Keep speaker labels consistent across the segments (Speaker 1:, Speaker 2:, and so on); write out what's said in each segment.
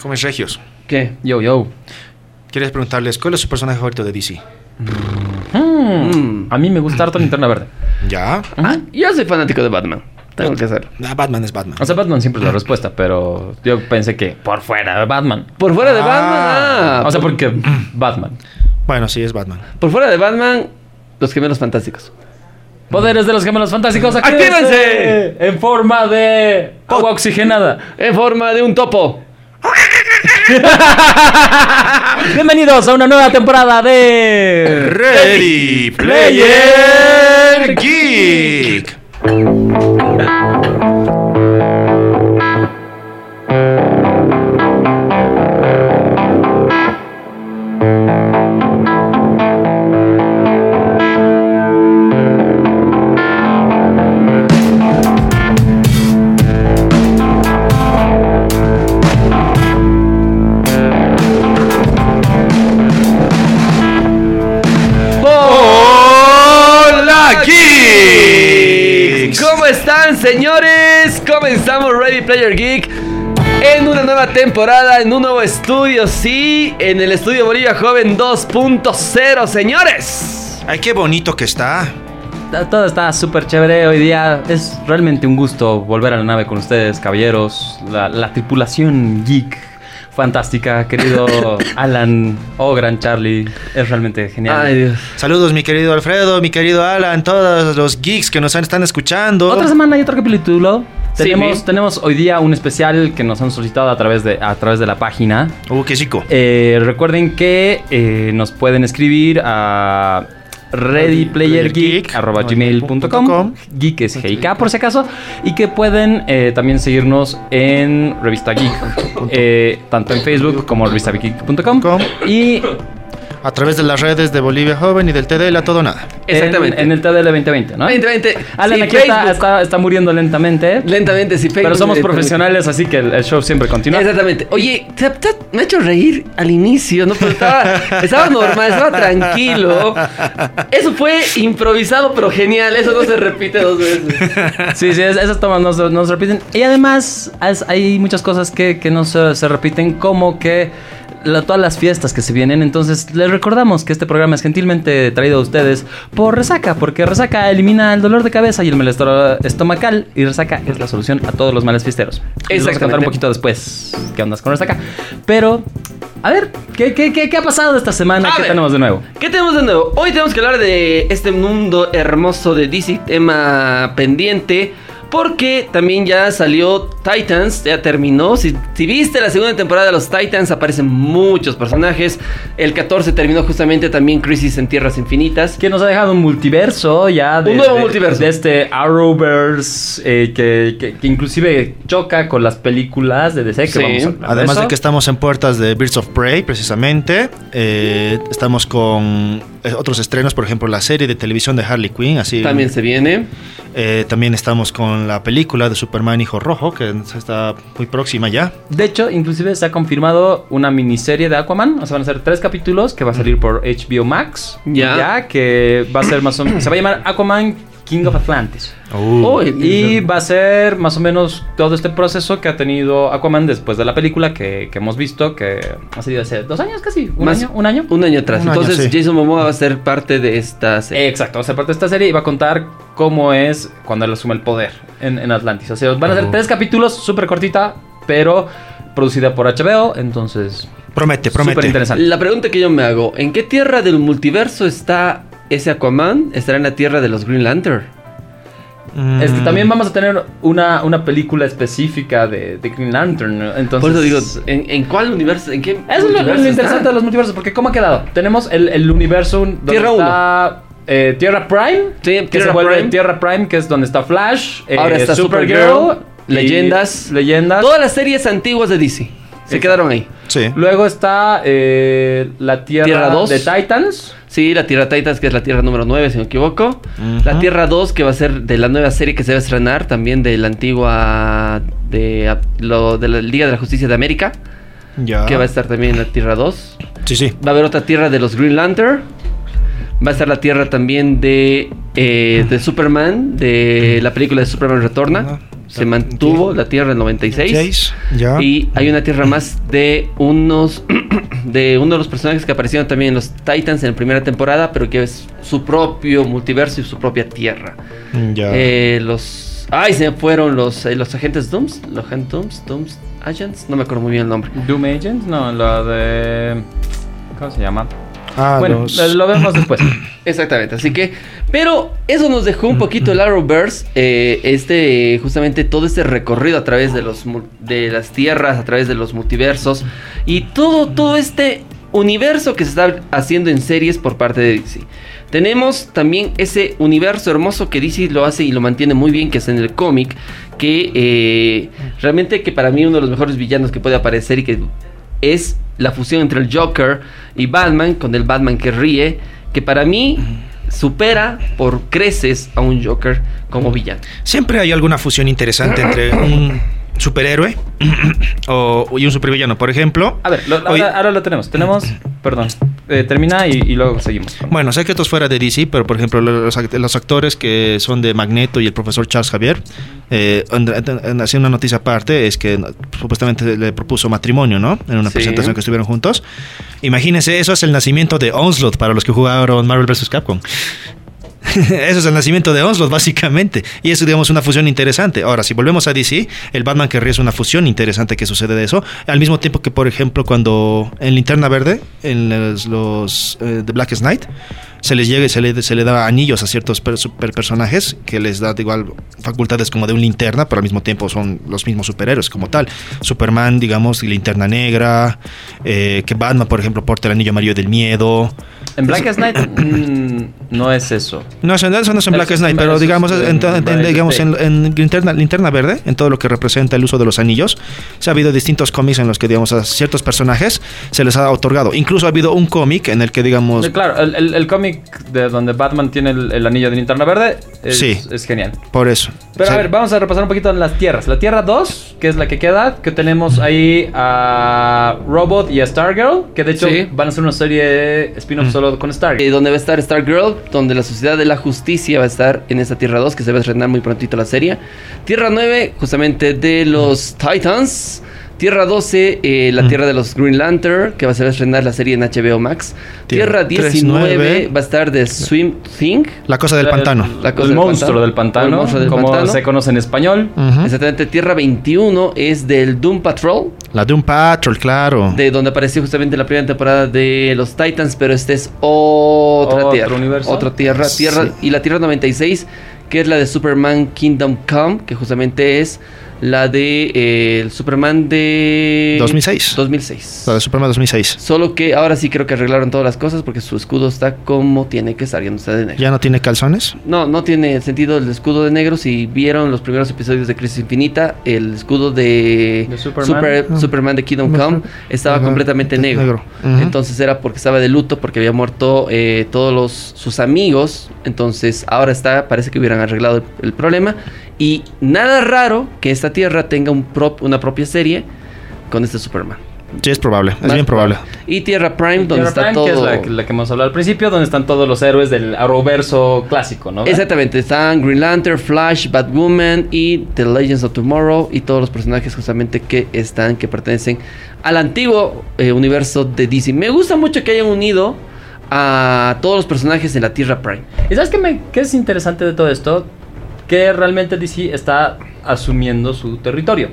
Speaker 1: ¿Cómo es Regios?
Speaker 2: ¿Qué?
Speaker 3: Yo, yo.
Speaker 1: ¿Quieres preguntarles cuál es su personaje favorito de DC?
Speaker 3: Mm. A mí me gusta harto Linterna Verde.
Speaker 1: ¿Ya?
Speaker 2: Ah, yo soy fanático de Batman. Tengo que hacerlo.
Speaker 1: Ah, Batman es Batman.
Speaker 3: O sea, Batman siempre es la respuesta, pero yo pensé que por fuera de Batman.
Speaker 2: Por fuera de
Speaker 1: Ah.
Speaker 2: Batman, ah,
Speaker 3: O sea,
Speaker 2: por,
Speaker 3: porque Batman.
Speaker 1: Bueno, sí, es Batman.
Speaker 2: por fuera de Batman, los gemelos fantásticos.
Speaker 3: Poderes de los gemelos fantásticos.
Speaker 2: ¡Actívense!
Speaker 3: En forma de agua oxigenada.
Speaker 2: En forma de un topo.
Speaker 3: Bienvenidos a una nueva temporada de
Speaker 1: Ready Player Geek.
Speaker 2: Señores? Comenzamos Ready Player Geek en una nueva temporada, en un nuevo estudio, sí, en el estudio Bolivia Joven 2.0, señores.
Speaker 1: Ay, qué bonito que está.
Speaker 3: Todo está súper chévere hoy día. Es realmente un gusto volver a la nave con ustedes, caballeros. La, la tripulación geek fantástica, querido Alan o Gran Charlie. Es realmente genial.
Speaker 2: Ay, Dios.
Speaker 1: Saludos, mi querido Alfredo, mi querido Alan, todos los geeks que nos están escuchando.
Speaker 3: Otra semana y otro capítulo.
Speaker 2: Sí,
Speaker 3: Tenemos,
Speaker 2: mi.
Speaker 3: tenemos hoy día un especial que nos han solicitado a través de, a través de la página.
Speaker 1: Uh, qué chico.
Speaker 3: Eh, recuerden que eh, nos pueden escribir a readyplayergeek.gmail.com Geek es GIK por si acaso. Y que pueden eh, también seguirnos en Revista Geek. eh, tanto en Facebook como revistageek.com.
Speaker 1: Com.
Speaker 3: Y
Speaker 1: A través de las redes de Bolivia Joven y del TDL a todo nada.
Speaker 2: Exactamente.
Speaker 3: En, en el TDL 2020, ¿no?
Speaker 2: 2020.
Speaker 3: Alan
Speaker 2: Sí,
Speaker 3: aquí está, está, está muriendo lentamente.
Speaker 2: Lentamente, sí, Facebook.
Speaker 3: Pero somos
Speaker 2: eh,
Speaker 3: profesionales, así que el, el show siempre continúa.
Speaker 2: Exactamente. Oye, te- te- me ha hecho reír al inicio, ¿no? Pero estaba, estaba normal, estaba tranquilo. Eso fue improvisado, pero genial. Eso no se repite dos veces.
Speaker 3: Sí, sí, es- esas tomas no, se- no se repiten. Y además es- hay muchas cosas que, que no se, se repiten, como que la- todas las fiestas que se vienen. Entonces les recordamos que este programa es gentilmente traído a ustedes por Resaca, porque Resaca elimina el dolor de cabeza y el malestar estomacal. Y Resaca es la solución a todos los males fiesteros. Les vamos a contar un poquito después qué ondas con Resaca. Pero, a ver, ¿qué, qué, qué, qué ha pasado esta semana?
Speaker 2: A
Speaker 3: ¿Qué
Speaker 2: ver.
Speaker 3: tenemos de nuevo?
Speaker 2: ¿Qué tenemos de nuevo? Hoy tenemos que hablar de este mundo hermoso de DC, tema pendiente. Porque también ya salió Titans, ya terminó. Si, si viste la segunda temporada de los Titans, aparecen muchos personajes. El 14 terminó justamente también Crisis en Tierras Infinitas.
Speaker 3: Que nos ha dejado un multiverso ya. De,
Speaker 2: Un nuevo
Speaker 3: de-
Speaker 2: multiverso.
Speaker 3: De este Arrowverse eh, que, que- que inclusive choca con las películas de DC. Que
Speaker 2: Sí.
Speaker 3: vamos a
Speaker 1: Además
Speaker 3: eso.
Speaker 1: de que estamos en puertas de Birds of Prey, precisamente. Eh, estamos con otros estrenos, por ejemplo, la serie de televisión de Harley Quinn. Así,
Speaker 2: También se viene.
Speaker 1: Eh, también estamos con la película de Superman Hijo Rojo, que está muy próxima ya.
Speaker 3: De hecho, inclusive se ha confirmado una miniserie de Aquaman. O sea, van a ser tres capítulos que va a salir por HBO Max.
Speaker 2: Ya.
Speaker 3: que va a ser más o menos. Se va a llamar Aquaman King of Atlantis.
Speaker 2: Oh,
Speaker 3: Y va a ser más o menos todo este proceso que ha tenido Aquaman después de la película que, que hemos visto, que ha sido hace dos años casi, un
Speaker 2: Más-
Speaker 3: año, un año.
Speaker 2: Un año atrás.
Speaker 1: Un año,
Speaker 2: Entonces
Speaker 1: sí.
Speaker 2: Jason Momoa va a ser parte de esta serie.
Speaker 3: Exacto, va a ser parte de esta serie y va a contar cómo es cuando él asume el poder en, en Atlantis. O sea, van a ser
Speaker 1: Oh.
Speaker 3: tres capítulos, súper cortita, pero producida por HBO, entonces
Speaker 1: Promete,
Speaker 3: súper
Speaker 1: promete.
Speaker 3: interesante.
Speaker 2: La pregunta que yo me hago, ¿en qué tierra del multiverso está ese Aquaman? ¿Estará en la tierra de los Green Lantern?
Speaker 1: Mm,
Speaker 3: Este, también vamos a tener una, una película específica de, de Green Lantern. ¿no? Entonces,
Speaker 2: Por eso digo, ¿en, en cuál universo? ¿En qué
Speaker 3: Eso es lo, interesante
Speaker 2: está?
Speaker 3: de los multiversos, porque ¿cómo ha quedado? Tenemos el, el universo donde
Speaker 2: Tierra
Speaker 3: está eh, Tierra Prime,
Speaker 2: Sí,
Speaker 3: que
Speaker 2: Tierra
Speaker 3: se vuelve
Speaker 2: Prime.
Speaker 3: Tierra Prime, que es donde está Flash, eh,
Speaker 2: Ahora está Supergirl,
Speaker 3: y
Speaker 2: Leyendas.
Speaker 3: Leyendas.
Speaker 2: Todas las series antiguas de DC se
Speaker 3: Exacto.
Speaker 2: quedaron ahí.
Speaker 1: Sí.
Speaker 3: Luego está eh, la Tierra,
Speaker 2: Tierra dos.
Speaker 3: de Titans.
Speaker 2: Sí, la Tierra Titans, que es la Tierra número 9, si no me equivoco. La Tierra 2, que va a ser de la nueva serie que se va a estrenar, también de la antigua. de, a- lo, de la Liga de la Justicia de América,
Speaker 1: Ya.
Speaker 2: que va a estar también en la Tierra 2.
Speaker 1: Sí, sí.
Speaker 2: Va a haber otra tierra de los Green Lantern. Va a estar la tierra también de, eh, de Superman, de la película de Superman Retorna. Se mantuvo la Tierra en 96.
Speaker 1: Seis, ya.
Speaker 2: Y hay una Tierra más de unos de uno de los personajes que aparecieron también en los Titans en la primera temporada, pero que es su propio multiverso y su propia Tierra.
Speaker 1: Ya.
Speaker 2: Eh, los ay, se fueron los eh, los agentes Dooms, los agentes Dooms, Dooms Agents, no me acuerdo muy bien el nombre.
Speaker 3: Doom Agent, no, la de. ¿Cómo se llama?
Speaker 1: Ah,
Speaker 3: bueno,
Speaker 1: los-
Speaker 3: lo, lo vemos después.
Speaker 2: Exactamente, así que, pero eso nos dejó un poquito el Arrowverse, eh, este, justamente todo este recorrido a través de los, de las tierras, a través de los multiversos y todo, todo este universo que se está haciendo en series por parte de DC. Tenemos también ese universo hermoso que DC lo hace y lo mantiene muy bien, que es en el cómic, que eh, realmente que para mí uno de los mejores villanos que puede aparecer y que es la fusión entre el Joker y Batman, con el Batman que ríe, que para mí supera por creces a un Joker como villano.
Speaker 1: Siempre hay alguna fusión interesante entre un superhéroe o, y un supervillano. Por ejemplo,
Speaker 3: A ver, lo-
Speaker 1: hoy-
Speaker 3: ahora, ahora lo tenemos. Tenemos. Perdón. Eh, termina y, y luego seguimos.
Speaker 1: Bueno, sé que esto es fuera de DC, pero por ejemplo, los, act- los actores que son de Magneto y el profesor Charles Javier, eh, en- en- haciendo una noticia aparte, es que supuestamente le propuso matrimonio, ¿no? En una
Speaker 2: Sí.
Speaker 1: presentación que estuvieron juntos. Imagínense, eso es el nacimiento de Onslaught para los que jugaron Marvel vs. Capcom. Eso es el nacimiento de Onslaught, básicamente. Y eso, digamos, una fusión interesante. Ahora, si volvemos a DC, el Batman que ríe es una fusión interesante que sucede de eso. Al mismo tiempo que, por ejemplo, cuando en Linterna Verde, en los, eh, The Blackest Night, se les llega y se le, se le da anillos a ciertos per- super personajes que les da igual facultades como de un linterna, pero al mismo tiempo son los mismos superhéroes como tal. Superman, digamos, y linterna negra, eh, que Batman, por ejemplo, porta el anillo amarillo del miedo.
Speaker 3: En Blackest Night mm, no es eso.
Speaker 1: No, eso, eso no es en
Speaker 3: Eso
Speaker 1: Black Knight,
Speaker 3: en-
Speaker 1: pero digamos, en,
Speaker 3: en
Speaker 1: en- en- digamos en, en linterna, linterna verde, en todo lo que representa el uso de los anillos, se ha habido distintos cómics en los que, digamos, a ciertos personajes se les ha otorgado. Incluso ha habido un cómic en el que, digamos,
Speaker 3: Claro, el, el- el cómic de donde Batman tiene el, el anillo de linterna verde es,
Speaker 1: Sí.
Speaker 3: es genial.
Speaker 1: por eso.
Speaker 3: Pero
Speaker 1: O sea,
Speaker 3: a ver, vamos a repasar un poquito las tierras. La Tierra 2, que es la que queda, que tenemos ahí a Robot y a Stargirl, que de hecho
Speaker 2: Sí.
Speaker 3: van a hacer una serie spin-off solo con
Speaker 2: Eh,
Speaker 3: Stargirl.
Speaker 2: donde va a estar Stargirl, donde la Sociedad de la Justicia va a estar en esta Tierra 2, que se va a estrenar muy prontito la serie. Tierra 9, justamente de los Titans. Tierra 12, eh, la
Speaker 1: Mm.
Speaker 2: Tierra de los Green Lantern, que va a ser a estrenar la serie en HBO Max.
Speaker 1: Tierra
Speaker 2: Tierra 19
Speaker 1: 39.
Speaker 2: va a estar de Swim Thing.
Speaker 1: la cosa del
Speaker 3: La-
Speaker 1: pantano.
Speaker 2: la cosa
Speaker 3: el
Speaker 2: del
Speaker 3: monstruo
Speaker 2: pantano.
Speaker 3: del pantano,
Speaker 2: El monstruo del
Speaker 3: como
Speaker 2: pantano.
Speaker 3: se conoce en español.
Speaker 2: Exactamente, Tierra 21 es del Doom Patrol,
Speaker 1: La un Patrol, claro.
Speaker 2: de donde apareció justamente la primera temporada de los Titans, pero este es otra
Speaker 3: Otro
Speaker 2: tierra.
Speaker 3: universo.
Speaker 2: Otra tierra, tierra
Speaker 1: Sí.
Speaker 2: y la Tierra 96, que es la de Superman Kingdom Come, que justamente es la de eh, el Superman de
Speaker 1: 2006.
Speaker 2: 2006.
Speaker 1: La de Superman 2006.
Speaker 2: Solo que ahora sí creo que arreglaron todas las cosas porque su escudo está como tiene que estar, ya no está de negro.
Speaker 1: ¿Ya no tiene calzones?
Speaker 2: No, no tiene sentido el escudo de negro. Si vieron los primeros episodios de Crisis Infinita, el escudo de,
Speaker 3: De Superman.
Speaker 2: Super-
Speaker 1: Ah.
Speaker 2: Superman de Kingdom Come estaba
Speaker 1: Ajá,
Speaker 2: completamente negro. Entonces era porque estaba de luto, porque había muerto eh, todos los, sus amigos. Entonces ahora está, parece que hubieran arreglado el, el problema. Y nada raro que esta tierra tenga un prop- una propia serie con este Superman.
Speaker 1: Sí, es probable. Es
Speaker 2: Más
Speaker 1: bien probable.
Speaker 2: Y Tierra Prime, donde
Speaker 3: Tierra
Speaker 2: está
Speaker 3: Prime,
Speaker 2: todo.
Speaker 3: que es la, la que hemos hablado al principio, donde están todos los héroes del Arrowverso clásico, ¿no?
Speaker 2: Exactamente, están Green Lantern, Flash, Batwoman y The Legends of Tomorrow y todos los personajes justamente que están, que pertenecen al antiguo eh, universo de DC. Me gusta mucho que hayan unido a todos los personajes de la Tierra Prime.
Speaker 3: ¿Y sabes qué, me, qué es interesante de todo esto? Que realmente DC está asumiendo su territorio.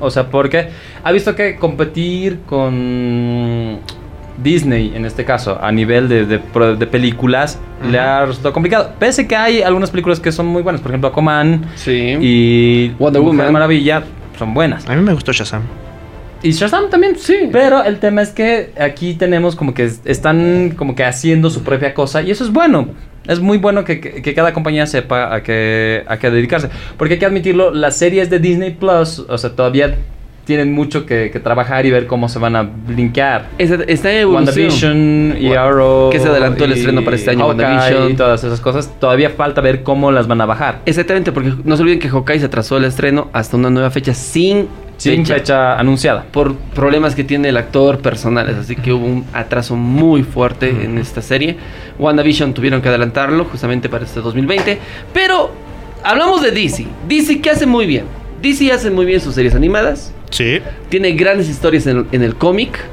Speaker 3: O sea, porque ha visto que competir con Disney, en este caso, a nivel de, de pro- de películas, le ha resultado complicado. Pese que hay algunas películas que son muy buenas, por ejemplo, Aquaman
Speaker 2: Sí.
Speaker 3: y
Speaker 2: Wonder Woman.
Speaker 3: Maravilla, son buenas.
Speaker 1: A mí me gustó Shazam.
Speaker 3: Y Shazam también,
Speaker 2: Sí.
Speaker 3: Pero el tema es que aquí tenemos como que es- están como que haciendo su propia cosa y eso es bueno. Es muy bueno que, que- cada compañía sepa a qué, a qué dedicarse. Porque hay que admitirlo, las series de Disney Plus, o sea, todavía tienen mucho que, que trabajar y ver cómo se van a blinkear.
Speaker 2: Está, evolución.
Speaker 3: WandaVision y Arrow.
Speaker 2: que se adelantó el estreno para este año,
Speaker 3: Hawkeye
Speaker 2: WandaVision.
Speaker 3: Y todas esas cosas. Todavía falta ver cómo las van a bajar.
Speaker 2: Exactamente, porque no se olviden que Hawkeye se atrasó el estreno hasta una nueva fecha sin,
Speaker 3: Sin fecha anunciada.
Speaker 2: por problemas que tiene el actor personales. Así que hubo un atraso muy fuerte en esta serie. WandaVision tuvieron que adelantarlo justamente para este 2020. Pero hablamos de DC. DC, ¿qué hace muy bien? DC hace muy bien sus series animadas.
Speaker 1: Sí.
Speaker 2: Tiene grandes historias en, en el cómic.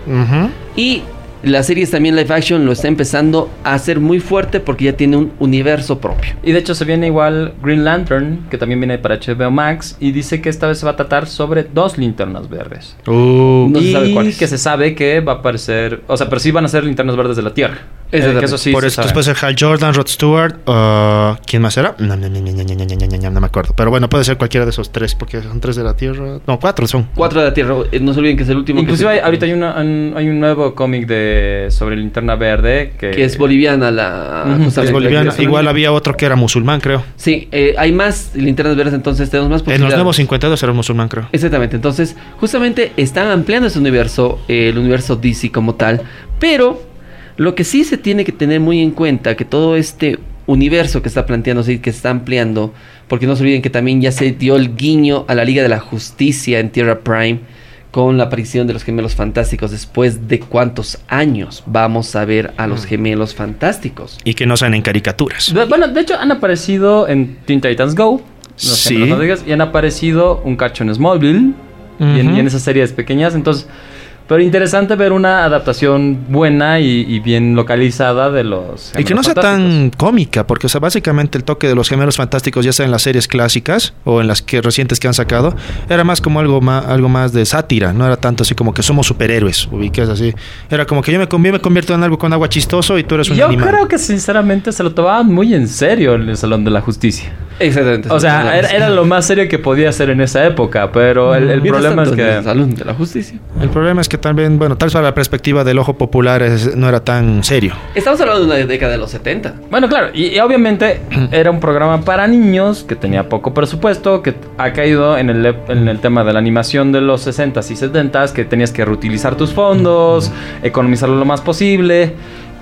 Speaker 2: Y las series también live action lo está empezando a hacer muy fuerte porque ya tiene un universo propio.
Speaker 3: Y de hecho se viene igual Green Lantern, que también viene para HBO Max, y dice que esta vez se va a tratar sobre dos linternas verdes.
Speaker 1: Uh,
Speaker 2: No se
Speaker 3: y
Speaker 2: sabe cuáles.
Speaker 3: que se sabe que va a aparecer, o sea, pero sí van a ser linternas verdes de la Tierra. Eh, eso sí
Speaker 1: Por eso puede ser Hal Jordan, Rod Stewart, uh, ¿quién más era? No, no, no, no, me acuerdo. Pero bueno, puede ser cualquiera de esos tres, porque son tres de la Tierra. No, cuatro son.
Speaker 2: Cuatro de la Tierra, eh, no se olviden que es el último.
Speaker 3: Inclusive ahorita hay, una, hay un nuevo cómic de sobre Linterna Verde. Que,
Speaker 2: es boliviana la...
Speaker 1: Es boliviana. Igual había otro que era musulmán, creo.
Speaker 2: Sí, eh, hay más Linternas Verdes, entonces tenemos más posibilidades.
Speaker 1: En los nuevos 52 era un musulmán, creo.
Speaker 2: Exactamente, entonces justamente están ampliando ese universo, el universo DC como tal, pero lo que sí se tiene que tener muy en cuenta, que todo este universo que está planteándose y que se está ampliando, porque no se olviden que también ya se dio el guiño a la Liga de la Justicia en Tierra Prime con la aparición de los gemelos fantásticos, después de cuántos años vamos a ver a los gemelos fantásticos.
Speaker 1: Y que no sean en caricaturas.
Speaker 3: De- bueno, de hecho han aparecido en Teen Titans Go. los
Speaker 1: Sí.
Speaker 3: gemelos fantásticos, y han aparecido un cacho en Smallville. y, en, y en esas series pequeñas. Entonces, pero interesante ver una adaptación buena y, y bien localizada de los.
Speaker 1: Y que no sea tan cómica, porque o sea, básicamente el toque de los gemelos fantásticos, ya sea en las series clásicas o en las que recientes que han sacado, era más como algo más, algo más de sátira, no era tanto así como que somos superhéroes, ubicas así. Era como que yo me, yo me convierto en algo con agua chistoso y tú eres un
Speaker 3: Yo
Speaker 1: animal.
Speaker 3: creo que sinceramente se lo tomaban muy en serio en el Salón de la Justicia.
Speaker 2: Exactamente.
Speaker 3: O sea, era, era lo más serio que podía hacer en esa época, pero el, problema es que...
Speaker 2: Salón de la Justicia.
Speaker 1: El problema es que también, bueno, tal vez para la perspectiva del ojo popular es- no era tan serio.
Speaker 2: Estamos hablando de una década de los 70.
Speaker 3: Bueno, claro, y, y obviamente era un programa para niños que tenía poco presupuesto, que ha caído en el, en el tema de la animación de los 60s y 70s, que tenías que reutilizar tus fondos, economizarlo lo más posible.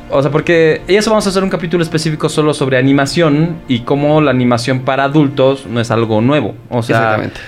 Speaker 3: O sea, porque y eso vamos a hacer un capítulo específico solo sobre animación y cómo la animación para adultos no es algo nuevo. O sea,
Speaker 2: Exactamente.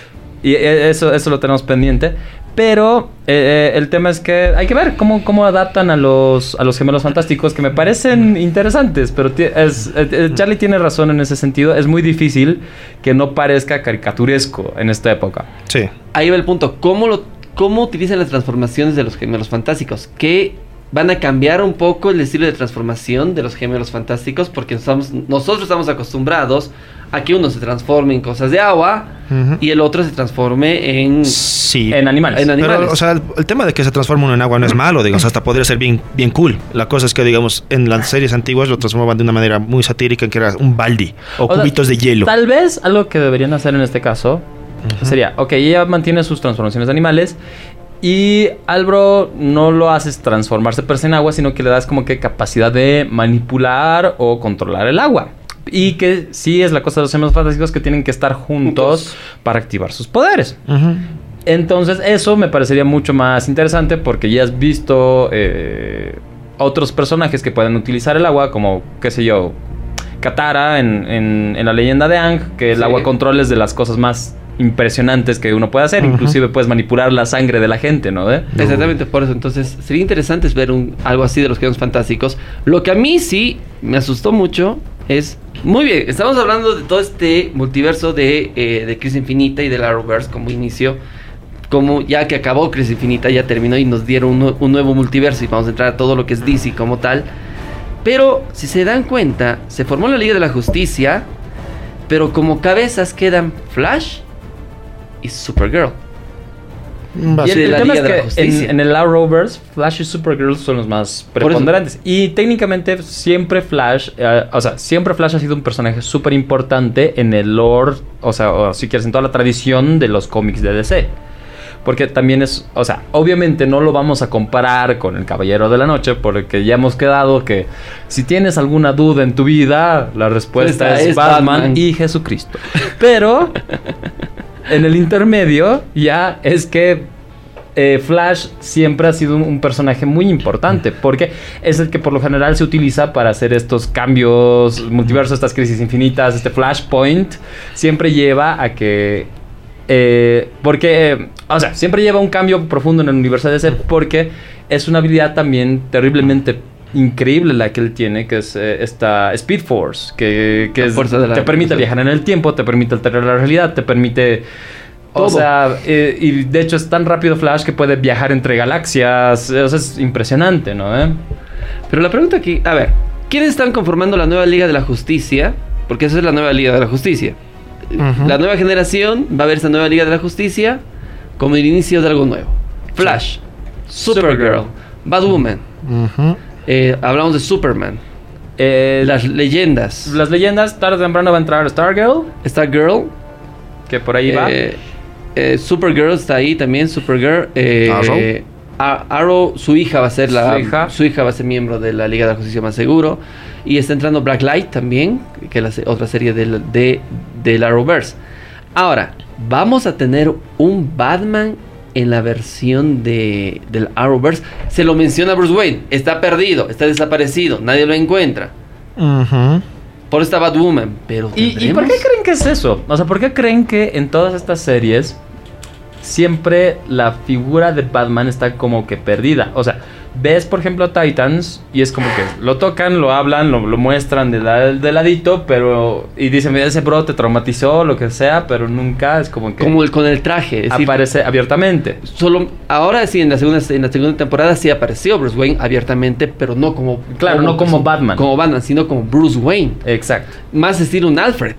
Speaker 3: y eh, eso, eso lo tenemos pendiente. Pero eh, eh, el tema es que hay que ver cómo, cómo adaptan a los, a los gemelos fantásticos, que me parecen interesantes. Pero es, eh, Charlie tiene razón en ese sentido. Es muy difícil que no parezca caricaturesco en esta época.
Speaker 1: Sí.
Speaker 2: Ahí va el punto. ¿Cómo, lo, ¿Cómo utilizan las transformaciones de los gemelos fantásticos? Que van a cambiar un poco el estilo de transformación de los gemelos fantásticos porque estamos, nosotros estamos acostumbrados a que uno se transforme en cosas de agua y el otro se transforme en...
Speaker 1: Sí.
Speaker 3: En animales.
Speaker 2: En animales.
Speaker 1: Pero, o sea, el, el tema de que se transforma uno en agua no es malo, digamos, hasta podría ser bien, bien cool. La cosa es que, digamos, en las series antiguas lo transformaban de una manera muy satírica, en que era un baldi o,
Speaker 3: O sea,
Speaker 1: cubitos de hielo.
Speaker 3: Tal vez algo que deberían hacer en este caso sería, ok, ella mantiene sus transformaciones de animales y al bro no lo haces transformarse per se en agua, sino que le das como que capacidad de manipular o controlar el agua. Y que sí es la cosa de los gemelos fantásticos que tienen que estar juntos,
Speaker 2: Juntos.
Speaker 3: para activar sus poderes. Entonces, eso me parecería mucho más interesante porque ya has visto eh, otros personajes que pueden utilizar el agua, como, qué sé yo, Katara en, en- en la leyenda de Ang, que el
Speaker 2: Sí.
Speaker 3: agua control es de las cosas más impresionantes que uno puede hacer. Inclusive puedes manipular la sangre de la gente, ¿no? ¿Eh?
Speaker 2: Exactamente por eso. Entonces, sería interesante ver un, algo así de los gemelos fantásticos. Lo que a mí sí me asustó mucho es... Muy bien, estamos hablando de todo este multiverso de, eh, de Crisis Infinita y del Arrowverse como inicio. Como ya que acabó Crisis Infinita, ya terminó y nos dieron un, un nuevo multiverso y vamos a entrar a todo lo que es DC como tal. Pero, si se dan cuenta, se formó la Liga de la Justicia, pero como cabezas quedan Flash y Supergirl. Y
Speaker 3: el
Speaker 2: la
Speaker 3: tema es que en, en el Arrowverse, Flash y Supergirl son los más preponderantes. Y técnicamente siempre Flash, eh, o sea, siempre Flash ha sido un personaje súper importante en el lore, o sea, o si quieres, en toda la tradición de los cómics de DC. Porque también es, o sea, obviamente no lo vamos a comparar con el Caballero de la Noche, porque ya hemos quedado que si tienes alguna duda en tu vida, la respuesta
Speaker 2: Esta
Speaker 3: es,
Speaker 2: es
Speaker 3: Batman,
Speaker 2: Batman.
Speaker 3: y Jesucristo. Pero en el intermedio ya es que eh, Flash siempre ha sido un, un personaje muy importante porque es el que por lo general se utiliza para hacer estos cambios multiversos, estas crisis infinitas, este Flashpoint siempre lleva a que eh, porque, eh, o sea, siempre lleva un cambio profundo en el universo de DC porque es una habilidad también terriblemente increíble la que él tiene, que es eh, esta Speed Force, que, que
Speaker 2: La
Speaker 3: es-
Speaker 2: fuerza de la-
Speaker 3: te permite viajar en el tiempo, te permite alterar la realidad, te permite
Speaker 2: Todo.
Speaker 3: O sea, eh, y de hecho es tan rápido Flash que puede viajar entre galaxias. O sea, es impresionante, ¿no? ¿Eh?
Speaker 2: Pero la pregunta aquí, a ver, ¿quiénes están conformando la nueva Liga de la Justicia? Porque esa es la nueva Liga de la Justicia. La nueva generación va a ver esa nueva Liga de la Justicia como el inicio de algo nuevo. Flash, Supergirl, Batwoman,
Speaker 1: Ujú.
Speaker 2: Eh, hablamos de Superman,
Speaker 3: Eh,
Speaker 2: las leyendas,
Speaker 3: Las leyendas, tarde o temprano va a entrar Stargirl,
Speaker 2: Stargirl,
Speaker 3: que por ahí va.
Speaker 2: eh, Supergirl está ahí también, Supergirl. eh,
Speaker 1: Arrow.
Speaker 2: Arrow, su hija va a ser la
Speaker 3: Su hija.
Speaker 2: su hija va a ser miembro de la Liga de la Justicia más seguro y está entrando Black Light también, que es la otra serie del de del Arrowverse. Ahora, vamos a tener un Batman en la versión de del Arrowverse. Se lo menciona Bruce Wayne, está perdido, está desaparecido, nadie lo encuentra. Por esta Batwoman, pero
Speaker 3: ¿Y, ¿Y por qué creen que es eso? O sea, ¿por qué creen que en todas estas series siempre la figura de Batman está como que perdida? O sea, ves por ejemplo Titans y es como que lo tocan, lo hablan, lo, lo muestran de, la- de ladito, pero... Y dicen, mira, ese bro te traumatizó, lo que sea, pero nunca es como que
Speaker 2: como el con el traje, es decir,
Speaker 3: aparece abiertamente.
Speaker 2: Solo ahora sí en la segunda en la segunda temporada sí apareció Bruce Wayne abiertamente, pero no como
Speaker 3: Claro, no como Batman.
Speaker 2: como Batman, sino como Bruce Wayne,
Speaker 3: Exacto.
Speaker 2: más estilo un Alfred,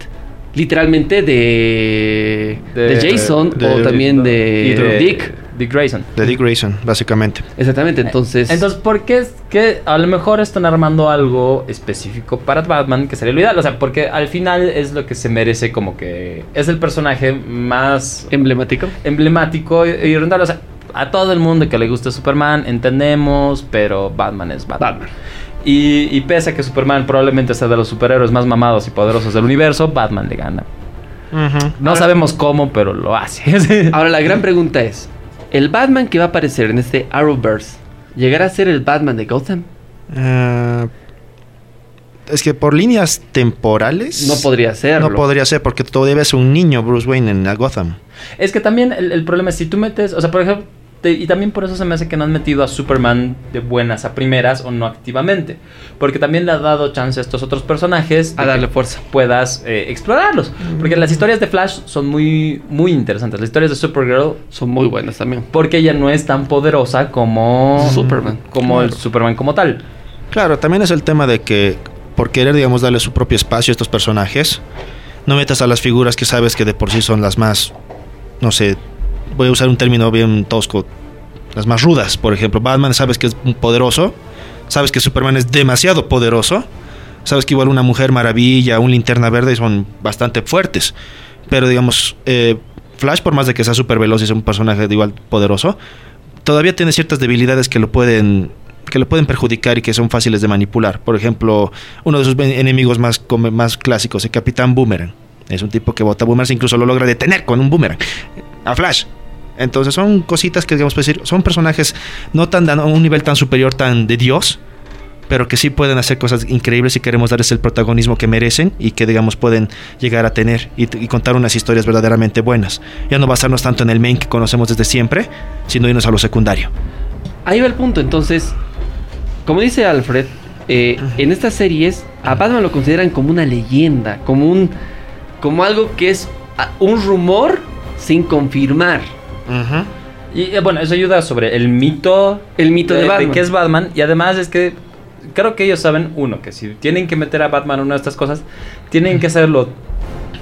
Speaker 2: literalmente de de,
Speaker 3: De-
Speaker 2: Jason
Speaker 1: de-
Speaker 2: o también de Dick,
Speaker 3: Dick Grayson.
Speaker 1: De Dick Grayson, básicamente.
Speaker 2: exactamente. Entonces,
Speaker 3: Entonces, ¿por qué es que a lo mejor están armando algo específico para Batman que sería lo ideal? O sea, porque al final es lo que se merece como que es el personaje más
Speaker 2: emblemático.
Speaker 3: emblemático y y rentable. O sea, a todo el mundo que le guste Superman, entendemos, pero Batman es Batman.
Speaker 2: Batman.
Speaker 3: Y, y pese a que Superman probablemente sea de los superhéroes más mamados y poderosos del universo, Batman le gana. No sabemos cómo, pero lo hace.
Speaker 2: Ahora la gran pregunta es, el Batman que va a aparecer en este Arrowverse llegará a ser el Batman de Gotham?
Speaker 1: Eh, es que por líneas temporales.
Speaker 2: No podría serlo.
Speaker 1: No podría ser, porque todavía es un niño Bruce Wayne en la Gotham.
Speaker 3: Es que también el, el problema es si tú metes, o sea, por ejemplo, te- y también por eso se me hace que no han metido a Superman de buenas a primeras o no activamente. Porque también le ha dado chance a estos otros personajes
Speaker 2: A darle fuerza.
Speaker 3: puedas eh, explorarlos. Porque las historias de Flash son muy, muy interesantes. Las historias de Supergirl,
Speaker 2: Son muy buenas también.
Speaker 3: porque ella no es tan poderosa como
Speaker 2: Superman.
Speaker 3: Como el. Superman como tal.
Speaker 1: Claro, también es el tema de que por querer, digamos, darle su propio espacio a estos personajes, no metas a las figuras que sabes que de por sí son las más, no sé, voy a usar un término bien tosco, las más rudas, por ejemplo. Batman sabes que es poderoso, sabes que Superman es demasiado poderoso, sabes que igual una mujer maravilla, un linterna verde son bastante fuertes, pero digamos, eh, Flash, por más de que sea súper veloz y sea un personaje igual poderoso, todavía tiene ciertas debilidades que lo pueden que lo pueden perjudicar y que son fáciles de manipular. Por ejemplo, uno de sus enemigos más, más clásicos, el Capitán Boomerang. Es un tipo que bota boomerangs, incluso lo logra detener con un boomerang. A Flash. Entonces son cositas que, digamos, decir, son personajes no tan a un nivel tan superior, tan de Dios, pero que sí pueden hacer cosas increíbles y queremos darles el protagonismo que merecen y que, digamos, pueden llegar a tener y, y contar unas historias verdaderamente buenas. Ya no basarnos tanto en el main que conocemos desde siempre, sino irnos a lo secundario.
Speaker 2: Ahí va el punto, entonces, como dice Alfred, eh, en estas series a Batman lo consideran como una leyenda, como un, como algo que es ah, un rumor sin confirmar.
Speaker 3: Y eh, bueno, eso ayuda sobre el mito,
Speaker 2: El mito de Batman.
Speaker 3: que es Batman. Y además es que creo que ellos saben, uno, que si tienen que meter a Batman en una de estas cosas, tienen que hacerlo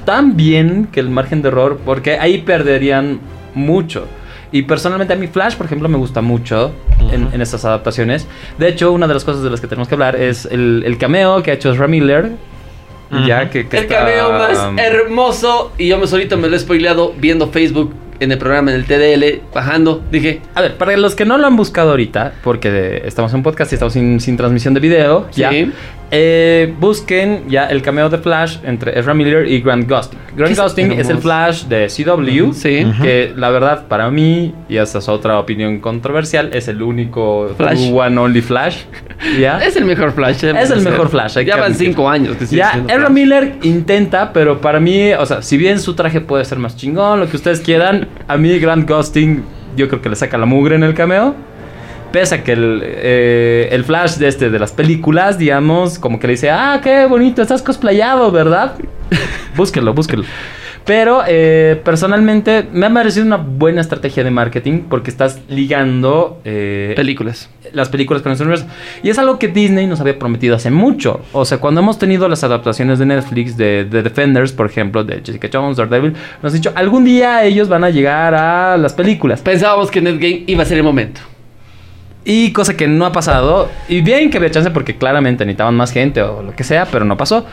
Speaker 3: tan bien que el margen de error, porque ahí perderían mucho. Y personalmente a mí Flash, por ejemplo, me gusta mucho en,
Speaker 1: Ujú.
Speaker 3: en estas adaptaciones. De hecho, una de las cosas de las que tenemos que hablar es el, el cameo que ha hecho Ezra Miller. Ya que, que
Speaker 2: el
Speaker 3: está,
Speaker 2: cameo más
Speaker 3: um,
Speaker 2: hermoso, y yo me solito me lo he spoileado viendo Facebook en el programa, en el TDL, bajando, dije,
Speaker 3: A ver, para los que no lo han buscado ahorita, porque estamos en podcast y estamos sin, sin transmisión de video, ya,
Speaker 2: Sí.
Speaker 3: Eh, busquen ya el cameo de Flash entre Ezra Miller y Grant Gustin. Grant
Speaker 2: Es
Speaker 3: Gustin es el. Flash de CW,
Speaker 2: sí,
Speaker 3: que la verdad para mí, y esa es otra opinión controversial, es el único
Speaker 2: Flash.
Speaker 3: one only Flash. ¿ya?
Speaker 2: es el mejor Flash. eh,
Speaker 3: Es el mejor Flash,
Speaker 2: Ya
Speaker 3: que
Speaker 2: van cinco años que
Speaker 3: Ya, Ezra
Speaker 2: Flash.
Speaker 3: Miller intenta, pero para mí, o sea, si bien su traje puede ser más chingón, lo que ustedes quieran, a mí Grant Gustin yo creo que le saca la mugre en el cameo. Pese a que el, eh, el Flash de este de las películas, digamos, como que le dice, ah, qué bonito, estás cosplayado, ¿verdad? búsquenlo, búsquenlo. Pero eh, personalmente me ha parecido una buena estrategia de marketing porque estás ligando eh,
Speaker 2: Películas.
Speaker 3: las películas con este universo. Y es algo que Disney nos había prometido hace mucho. O sea, cuando hemos tenido las adaptaciones de Netflix de, de Defenders, por ejemplo, de Jessica Jones, Daredevil, nos han dicho, algún día ellos van a llegar a las películas.
Speaker 2: Pensábamos que Netgame iba a ser el momento.
Speaker 3: Y cosa que no ha pasado. Y bien que había chance porque claramente necesitaban más gente o lo que sea, pero no pasó.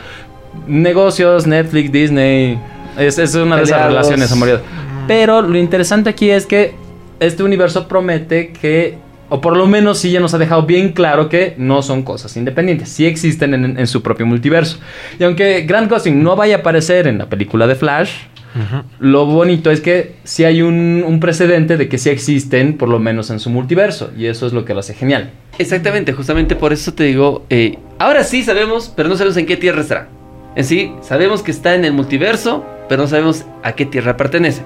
Speaker 3: Negocios, Netflix, Disney. Es, es una de esas relaciones amorosas. Pero lo interesante aquí es que este universo promete que, o por lo menos sí ya nos ha dejado bien claro que no son cosas independientes. Sí existen en, en su propio multiverso. Y aunque Grant Gustin no vaya a aparecer en la película de Flash, lo bonito es que sí hay un, un precedente de que sí existen, por lo menos en su multiverso. Y eso es lo que lo hace genial.
Speaker 2: Exactamente, justamente por eso te digo, eh, ahora sí sabemos, pero no sabemos en qué tierra estará. En sí, sabemos que está en el multiverso, pero no sabemos a qué tierra pertenece.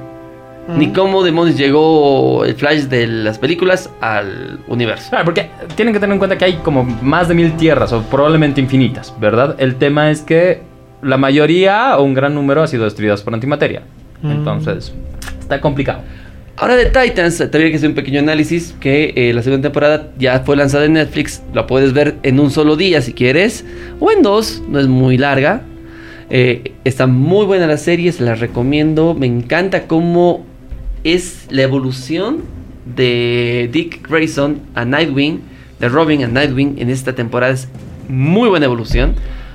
Speaker 2: Ni cómo demonios llegó el Flash de las películas al universo.
Speaker 3: Claro, porque tienen que tener en cuenta que hay como más de mil tierras, o probablemente infinitas, ¿verdad? El tema es que la mayoría o un gran número ha sido destruidas por antimateria. Entonces, está complicado.
Speaker 2: Ahora de Titans, tendría que hacer un pequeño análisis que eh, la segunda temporada ya fue lanzada en Netflix, la puedes ver en un solo día si quieres, o en dos, no es muy larga. Eh, está muy buena la serie, se la recomiendo, me encanta cómo es la evolución de Dick Grayson a Nightwing, de Robin a Nightwing en esta temporada, es muy buena evolución.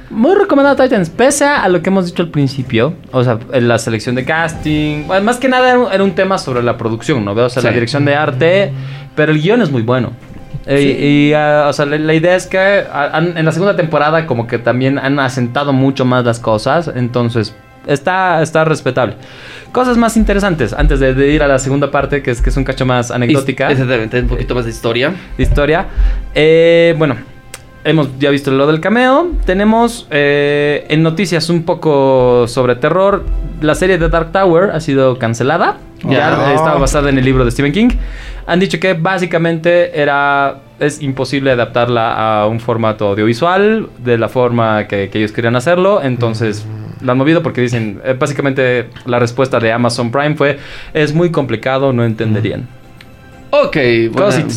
Speaker 3: Muy recomendado Titans, pese a lo que hemos dicho al principio, o sea, en la selección de casting, bueno, más que nada era un, era un tema sobre la producción, ¿no? O sea, la dirección de arte, pero el guion es muy bueno. Eh,
Speaker 2: Sí.
Speaker 3: Y, ah, o sea, la, la idea es que ah, han- en la segunda temporada como que también han asentado mucho más las cosas, entonces está, está respetable. Cosas más interesantes, antes de, de ir a la segunda parte, que es, que es un cacho más anecdótica
Speaker 2: Exactamente, un poquito más de historia.
Speaker 3: de historia. Eh, bueno, hemos ya visto lo del cameo. Tenemos eh, en noticias un poco sobre terror. La serie de Dark Tower ha sido cancelada. Ya
Speaker 1: Oh.
Speaker 3: estaba basada en el libro de Stephen King. Han dicho que básicamente era es imposible adaptarla a un formato audiovisual de la forma que, que ellos querían hacerlo. Entonces la han movido porque dicen, eh, básicamente la respuesta de Amazon Prime fue, es muy complicado, no entenderían.
Speaker 2: Ok, bueno.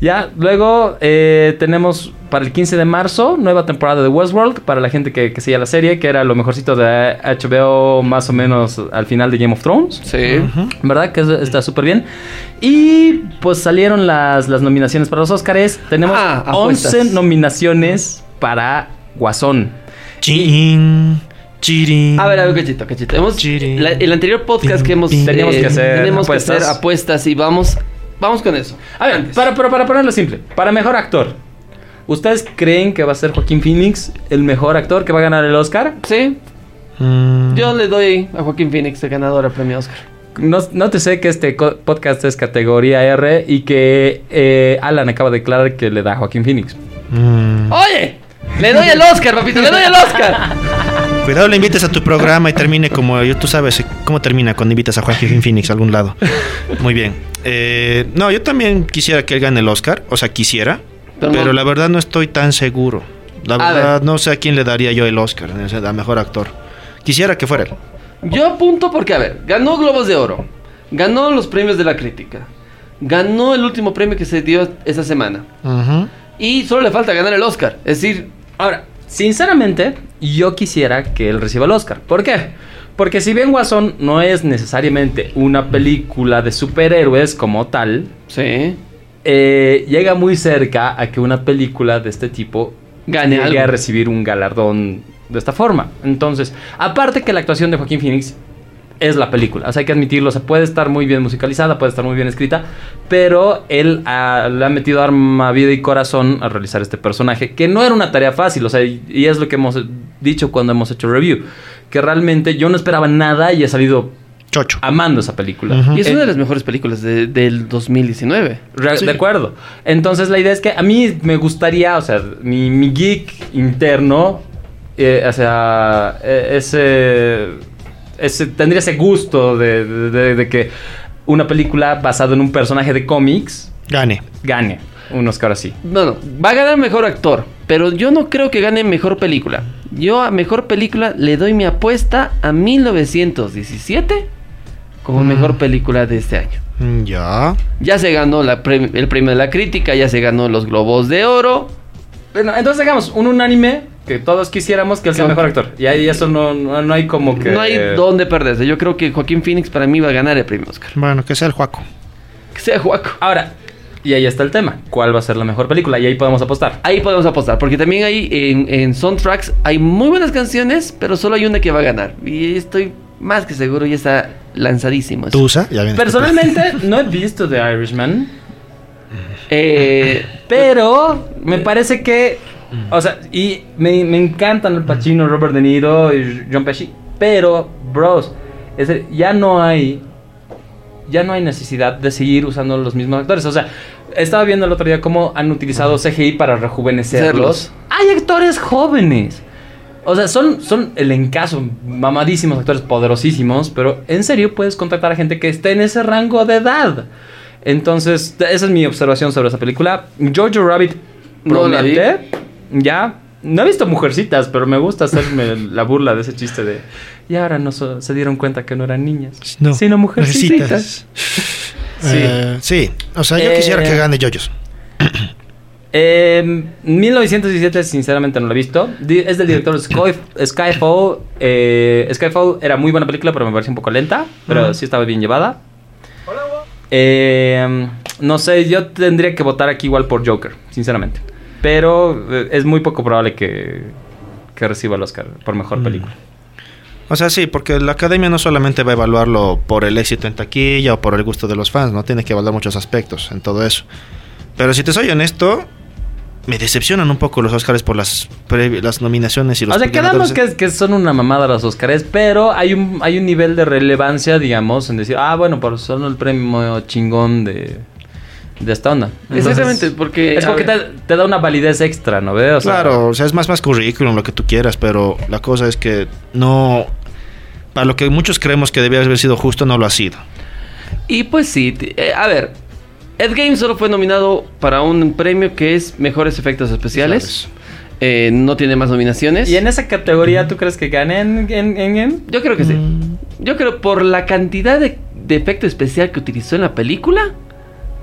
Speaker 3: Ya, luego eh, tenemos para el 15 de marzo nueva temporada de Westworld para la gente que, que sigue la serie, que era lo mejorcito de HBO más o menos al final de Game of Thrones.
Speaker 2: Sí.
Speaker 3: ¿Verdad? Que es- está súper bien. Y pues salieron las, las nominaciones para los Oscars. Tenemos
Speaker 2: Ah,
Speaker 3: 11
Speaker 2: apuestas.
Speaker 3: nominaciones para Guasón.
Speaker 1: Chin, chirin.
Speaker 2: A ver, a ver, cachito, cachito. Hemos, la- el anterior podcast que hemos...
Speaker 3: Teníamos que hacer
Speaker 2: tenemos
Speaker 3: apuestas.
Speaker 2: que hacer apuestas y vamos... Vamos con eso.
Speaker 3: A ver,
Speaker 2: Antes.
Speaker 3: para, para, para ponerlo simple, para mejor actor. ¿Ustedes creen que va a ser Joaquín Phoenix el mejor actor que va a ganar el Oscar?
Speaker 2: Sí,
Speaker 1: Mm,
Speaker 2: yo le doy a Joaquín Phoenix el ganador al premio Oscar.
Speaker 3: No, no te sé que este podcast es categoría R y que eh, Alan acaba de declarar que le da a Joaquín Phoenix.
Speaker 1: mm.
Speaker 2: ¡Oye! ¡Le doy el Oscar, papito! ¡Le doy el Oscar!
Speaker 1: Cuidado, le invites a tu programa y termine como yo. Tú sabes cómo termina cuando invitas a Joaquín Phoenix a algún lado. Muy bien. Eh, no, yo también quisiera que él gane el Oscar. O sea, quisiera.
Speaker 2: Pero
Speaker 1: Pero,
Speaker 2: no-
Speaker 1: la verdad no estoy tan seguro. La verdad
Speaker 2: ver.
Speaker 1: no sé a quién le daría yo el Oscar. O sea, a mejor actor. Quisiera que fuera él.
Speaker 2: Yo apunto porque, a ver, ganó Globos de Oro. Ganó los premios de la crítica. Ganó el último premio que se dio esta semana. Y solo le falta ganar el Oscar. Es decir,
Speaker 3: Ahora, sinceramente, yo quisiera que él reciba el Oscar. ¿Por qué? Porque si bien Guasón no es necesariamente una película de superhéroes como tal,
Speaker 2: sí.
Speaker 3: eh, llega muy cerca a que una película de este tipo
Speaker 2: Gane
Speaker 3: llegue
Speaker 2: algo.
Speaker 3: a recibir un galardón de esta forma. Entonces, aparte que la actuación de Joaquín Phoenix es la película, o sea, hay que admitirlo, o sea, puede estar muy bien musicalizada, puede estar muy bien escrita, pero él ah, le ha metido arma, vida y corazón a realizar este personaje, que no era una tarea fácil, o sea, y, y es lo que hemos dicho cuando hemos hecho review, que realmente yo no esperaba nada y he salido
Speaker 1: Chocho.
Speaker 3: amando esa película.
Speaker 2: Y es
Speaker 3: Eh,
Speaker 2: una de las mejores películas de- del 2019.
Speaker 3: Re-
Speaker 1: Sí.
Speaker 3: De acuerdo. Entonces la idea es que a mí me gustaría, o sea, mi, mi geek interno, eh, o sea, eh, ese, ese- tendría ese gusto de, de- de- de que una película basada en un personaje de cómics
Speaker 1: Gane.
Speaker 3: gane un Oscar así.
Speaker 2: Bueno, va a ganar mejor actor. Pero yo no creo que gane mejor película. Yo a mejor película le doy mi apuesta a 1917 como
Speaker 1: Mm.
Speaker 2: mejor película de este año.
Speaker 1: Mm, Ya.
Speaker 2: Ya se ganó la pre- el premio de la crítica, ya se ganó los globos de oro.
Speaker 3: Bueno, entonces hagamos un unánime que todos quisiéramos que él sea el mejor actor. Y ahí eso no, no, no hay como que...
Speaker 2: No hay dónde perderse. Yo creo que Joaquín Phoenix para mí va a ganar el premio Oscar.
Speaker 1: Bueno, que sea el Juaco.
Speaker 2: Que sea Juaco.
Speaker 3: Ahora, y ahí está el tema. ¿Cuál va a ser la mejor película? Y ahí podemos apostar.
Speaker 2: Ahí podemos apostar, porque también hay en, en soundtracks hay muy buenas canciones, pero solo hay una que va a ganar. Y estoy más que seguro, ya está lanzadísimo. eso.
Speaker 1: Tusa, ya vienes.
Speaker 3: Personalmente, no he visto The Irishman.
Speaker 2: Eh,
Speaker 3: Pero me parece que. O sea, y me, me encantan el Pacino, Robert De Niro y John Pesci. Pero, bros, es decir, ya no hay. Ya no hay necesidad de seguir usando los mismos actores. O sea, estaba viendo el otro día cómo han utilizado CGI para rejuvenecerlos.
Speaker 2: Serlos.
Speaker 3: Hay actores jóvenes. O sea, son, son el encaso, mamadísimos actores poderosísimos, pero en serio puedes contactar a gente que esté en ese rango de edad. Entonces, esa es mi observación sobre esa película. Jojo Rabbit
Speaker 2: No
Speaker 3: promete. Ya. No he visto Mujercitas, pero me gusta hacerme la burla de ese chiste de... Y ahora no so- se dieron cuenta que no eran niñas,
Speaker 1: No,
Speaker 3: sino mujercitas. Sí.
Speaker 1: Eh, sí, o sea, yo
Speaker 3: Eh,
Speaker 1: quisiera que gane Yoyos.
Speaker 3: Eh, 1917, sinceramente no lo he visto. Es del director Sky- Skyfall. Eh, Skyfall era muy buena película, pero me pareció un poco lenta. Pero sí estaba bien llevada. Eh, no sé, yo tendría que votar aquí igual por Joker, sinceramente. Pero eh, es muy poco probable que, que reciba el Oscar por mejor
Speaker 1: Mm.
Speaker 3: película.
Speaker 1: O sea, sí, porque la academia no solamente va a evaluarlo por el éxito en taquilla o por el gusto de los fans, ¿no? Tiene que evaluar muchos aspectos en todo eso. Pero si te soy honesto, me decepcionan un poco los Oscars por las, las nominaciones y los
Speaker 3: O sea, quedamos que son una mamada los Oscars, pero hay un, hay un nivel de relevancia, digamos, en decir, ah, bueno, por son el premio chingón de, de esta onda. Entonces,
Speaker 2: exactamente, porque...
Speaker 3: Es
Speaker 2: a
Speaker 3: como que
Speaker 2: ver,
Speaker 3: te, te da una validez extra, ¿no ves? O sea,
Speaker 1: Claro, o sea, es más más currículum, lo que tú quieras, pero la cosa es que no... Para lo que muchos creemos que debía haber sido justo, no lo ha sido.
Speaker 2: Y pues sí, eh, a ver. Ed Games solo fue nominado para un premio que es Mejores Efectos Especiales. Eh, no tiene más nominaciones.
Speaker 3: ¿Y en esa categoría tú crees que ganen en, en, en?
Speaker 2: Yo creo que sí.
Speaker 1: Mm.
Speaker 2: Yo creo por la cantidad de, de efecto especial que utilizó en la película,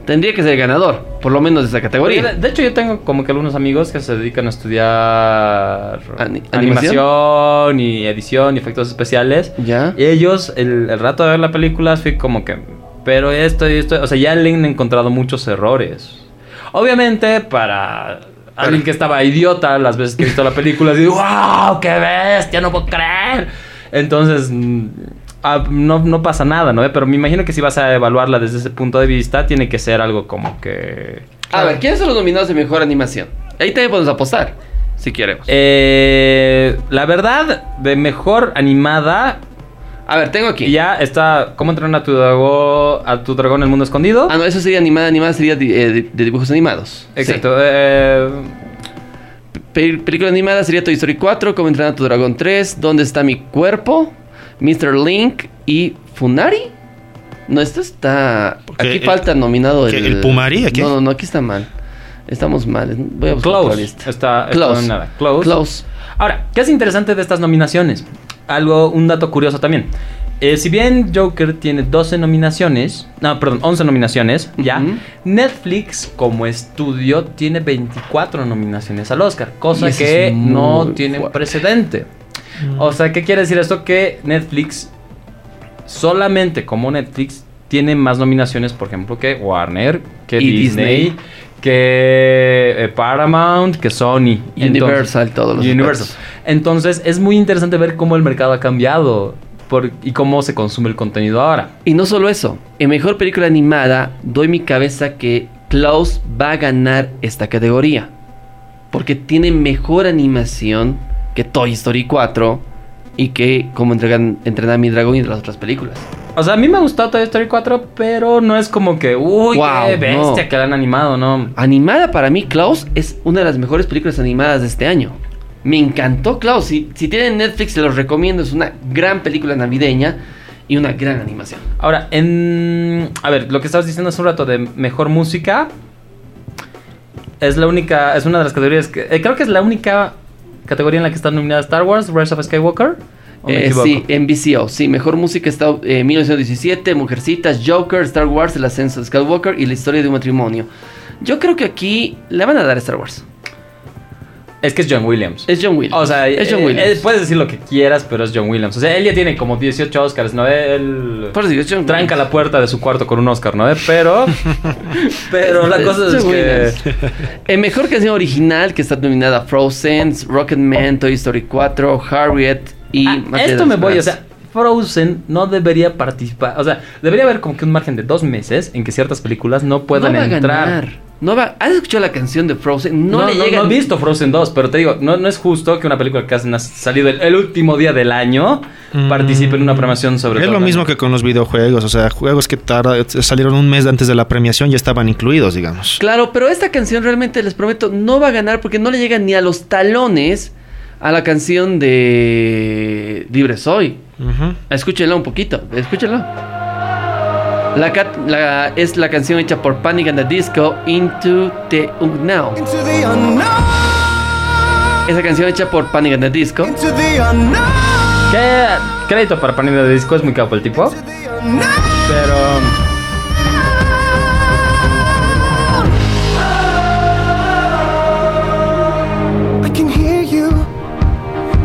Speaker 2: tendría que ser ganador, por lo menos de esa categoría.
Speaker 3: De, de hecho, yo tengo como que algunos amigos que se dedican a estudiar
Speaker 2: Ani-
Speaker 3: animación y edición y efectos especiales.
Speaker 2: ¿Ya?
Speaker 3: Y ellos, el, el rato de ver la película, fui como que. Pero esto y esto. O sea, ya le han encontrado muchos errores. Obviamente, para alguien que estaba idiota las veces que he visto la película, digo, ¡Wow! ¡Qué bestia! ¡No puedo creer! Entonces. Ah, no, no pasa nada, ¿no? Pero me imagino que si vas a evaluarla desde ese punto de vista, tiene que ser algo como que.
Speaker 2: A ver, ¿quiénes son los nominados de Mejor Animación? Ahí también podemos apostar, si queremos.
Speaker 3: Eh, la verdad, de mejor animada,
Speaker 2: a ver, tengo aquí.
Speaker 3: ya está ¿Cómo entrenar a tu dragón, a tu dragón en el mundo escondido?
Speaker 2: Ah, no, eso sería animada, animada sería eh, de, de dibujos animados.
Speaker 3: Exacto. eh,
Speaker 2: película animada sería Toy Story 4, Cómo entrenar a tu dragón 3, ¿Dónde está mi cuerpo? Mr. Link y Funari. No, esto está...
Speaker 1: Porque
Speaker 2: Aquí
Speaker 1: el-
Speaker 2: falta nominado
Speaker 1: ¿qué,
Speaker 2: el...
Speaker 1: el Pumari? ¿Aquí?
Speaker 2: No, no, no, aquí está mal. Estamos mal. Voy a buscar
Speaker 3: Close.
Speaker 2: lista.
Speaker 3: Está, está
Speaker 2: Close.
Speaker 3: nominada. Close.
Speaker 2: Close.
Speaker 3: Ahora, ¿qué es interesante de estas nominaciones? Algo, un dato curioso también. Eh, si bien Joker tiene 12 nominaciones, no, perdón, 11 nominaciones, ya. Netflix como estudio tiene 24 nominaciones al Oscar, cosa que no
Speaker 2: muy
Speaker 3: tiene
Speaker 2: fuerte.
Speaker 3: O sea, ¿qué quiere decir esto? Que Netflix, solamente como Netflix, tiene más nominaciones, por ejemplo, que Warner, que
Speaker 2: Y
Speaker 3: Disney,
Speaker 2: Disney.
Speaker 3: que eh, Paramount, que Sony.
Speaker 2: Universal, todos los
Speaker 3: Universal.
Speaker 2: aspectos.
Speaker 3: Entonces, es muy interesante ver cómo el mercado ha cambiado por- y cómo se consume el contenido ahora.
Speaker 2: Y no solo eso. En Mejor Película Animada, doy mi cabeza que Klaus va a ganar esta categoría. Porque tiene mejor animación que Toy Story 4 y que como entregan, entrenar a mi dragón y de las otras películas.
Speaker 3: O sea, a mí me ha gustado Toy Story 4, pero no es como que, uy,
Speaker 2: Wow,
Speaker 3: qué bestia
Speaker 2: no.
Speaker 3: que la han animado, ¿no?
Speaker 2: Animada para mí, Klaus es una de las mejores películas animadas de este año. Me encantó Klaus. Si, si tienen Netflix, se los recomiendo. Es una gran película navideña y una gran animación.
Speaker 3: Ahora, en. A ver, lo que estabas diciendo hace un rato de mejor música. Es la única, es una de las categorías que... eh, creo que es la única categoría en la que está nominada Star Wars, Rise of Skywalker. ¿O me
Speaker 2: Eh, sí, en VCO, sí, mejor música está eh, 1917, Mujercitas, Joker, Star Wars, El ascenso de Skywalker y la historia de un matrimonio. Yo creo que aquí le van a dar Star Wars.
Speaker 3: Es que es John Williams.
Speaker 2: Es John Williams.
Speaker 3: O sea,
Speaker 2: es John
Speaker 3: eh,
Speaker 2: Williams.
Speaker 3: eh, puedes decir lo que quieras, pero es John Williams. O sea, él ya tiene como 18 Oscars, ¿no? Él
Speaker 2: Por John
Speaker 3: tranca
Speaker 2: Williams.
Speaker 3: la puerta de su cuarto con un Oscar, ¿no? Pero, pero la cosa es que...
Speaker 2: Williams. Eh, mejor canción original que está nominada Frozen, Rocketman, Toy Story 4, Harriet y...
Speaker 3: Ah, esto me voy, o sea, Frozen no debería participar, o sea, debería haber como que un margen de dos meses en que ciertas películas no puedan
Speaker 2: no va a
Speaker 3: entrar.
Speaker 2: ganar. No va, ¿Has escuchado la canción de Frozen? No,
Speaker 3: No,
Speaker 2: le
Speaker 3: no,
Speaker 2: llega.
Speaker 3: no he visto Frozen 2, pero te digo, no, no es justo que una película que ha salido el, el último día del año
Speaker 1: Mm.
Speaker 3: participe en una premiación sobre
Speaker 1: Es
Speaker 3: todo
Speaker 1: lo mismo
Speaker 3: año.
Speaker 1: que con los videojuegos, o sea, juegos que tarda- salieron un mes antes de la premiación ya estaban incluidos, digamos.
Speaker 2: Claro, pero esta canción realmente les prometo no va a ganar porque no le llega ni a los talones a la canción de Libre Soy.
Speaker 1: Ujú.
Speaker 2: Escúchenla un poquito, escúchenla. La, cat- la- es la canción hecha por Panic at the Disco, Into the Unknown.
Speaker 4: Into the unknown,
Speaker 2: Esa canción hecha por Panic at the Disco.
Speaker 4: the
Speaker 3: ¿Qué crédito para panilla de disco es muy capo el tipo?
Speaker 4: the.
Speaker 3: Pero
Speaker 4: I can hear you,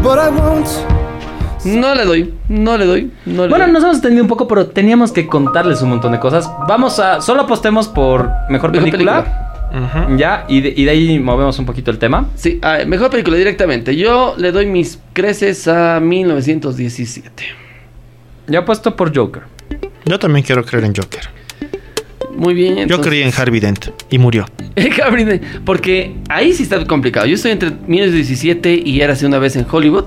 Speaker 4: but I won't.
Speaker 2: No le doy, no le doy, no le
Speaker 3: bueno,
Speaker 2: doy.
Speaker 3: nos hemos entendido un poco, pero teníamos que contarles un montón de cosas. Vamos a solo apostemos por mejor
Speaker 2: Mejor
Speaker 3: película. Ya, y de, y de ahí movemos un poquito el tema.
Speaker 2: Sí, ah, mejor película directamente. Yo le doy mis creces a 1917.
Speaker 3: Yo apuesto por Joker.
Speaker 1: Yo también quiero creer en Joker.
Speaker 2: Muy bien.
Speaker 1: Yo
Speaker 2: entonces-
Speaker 1: creí en Harvey Dent y murió.
Speaker 2: Gabriel, porque ahí sí está complicado. Yo estoy entre 1917 y Érase una vez en Hollywood.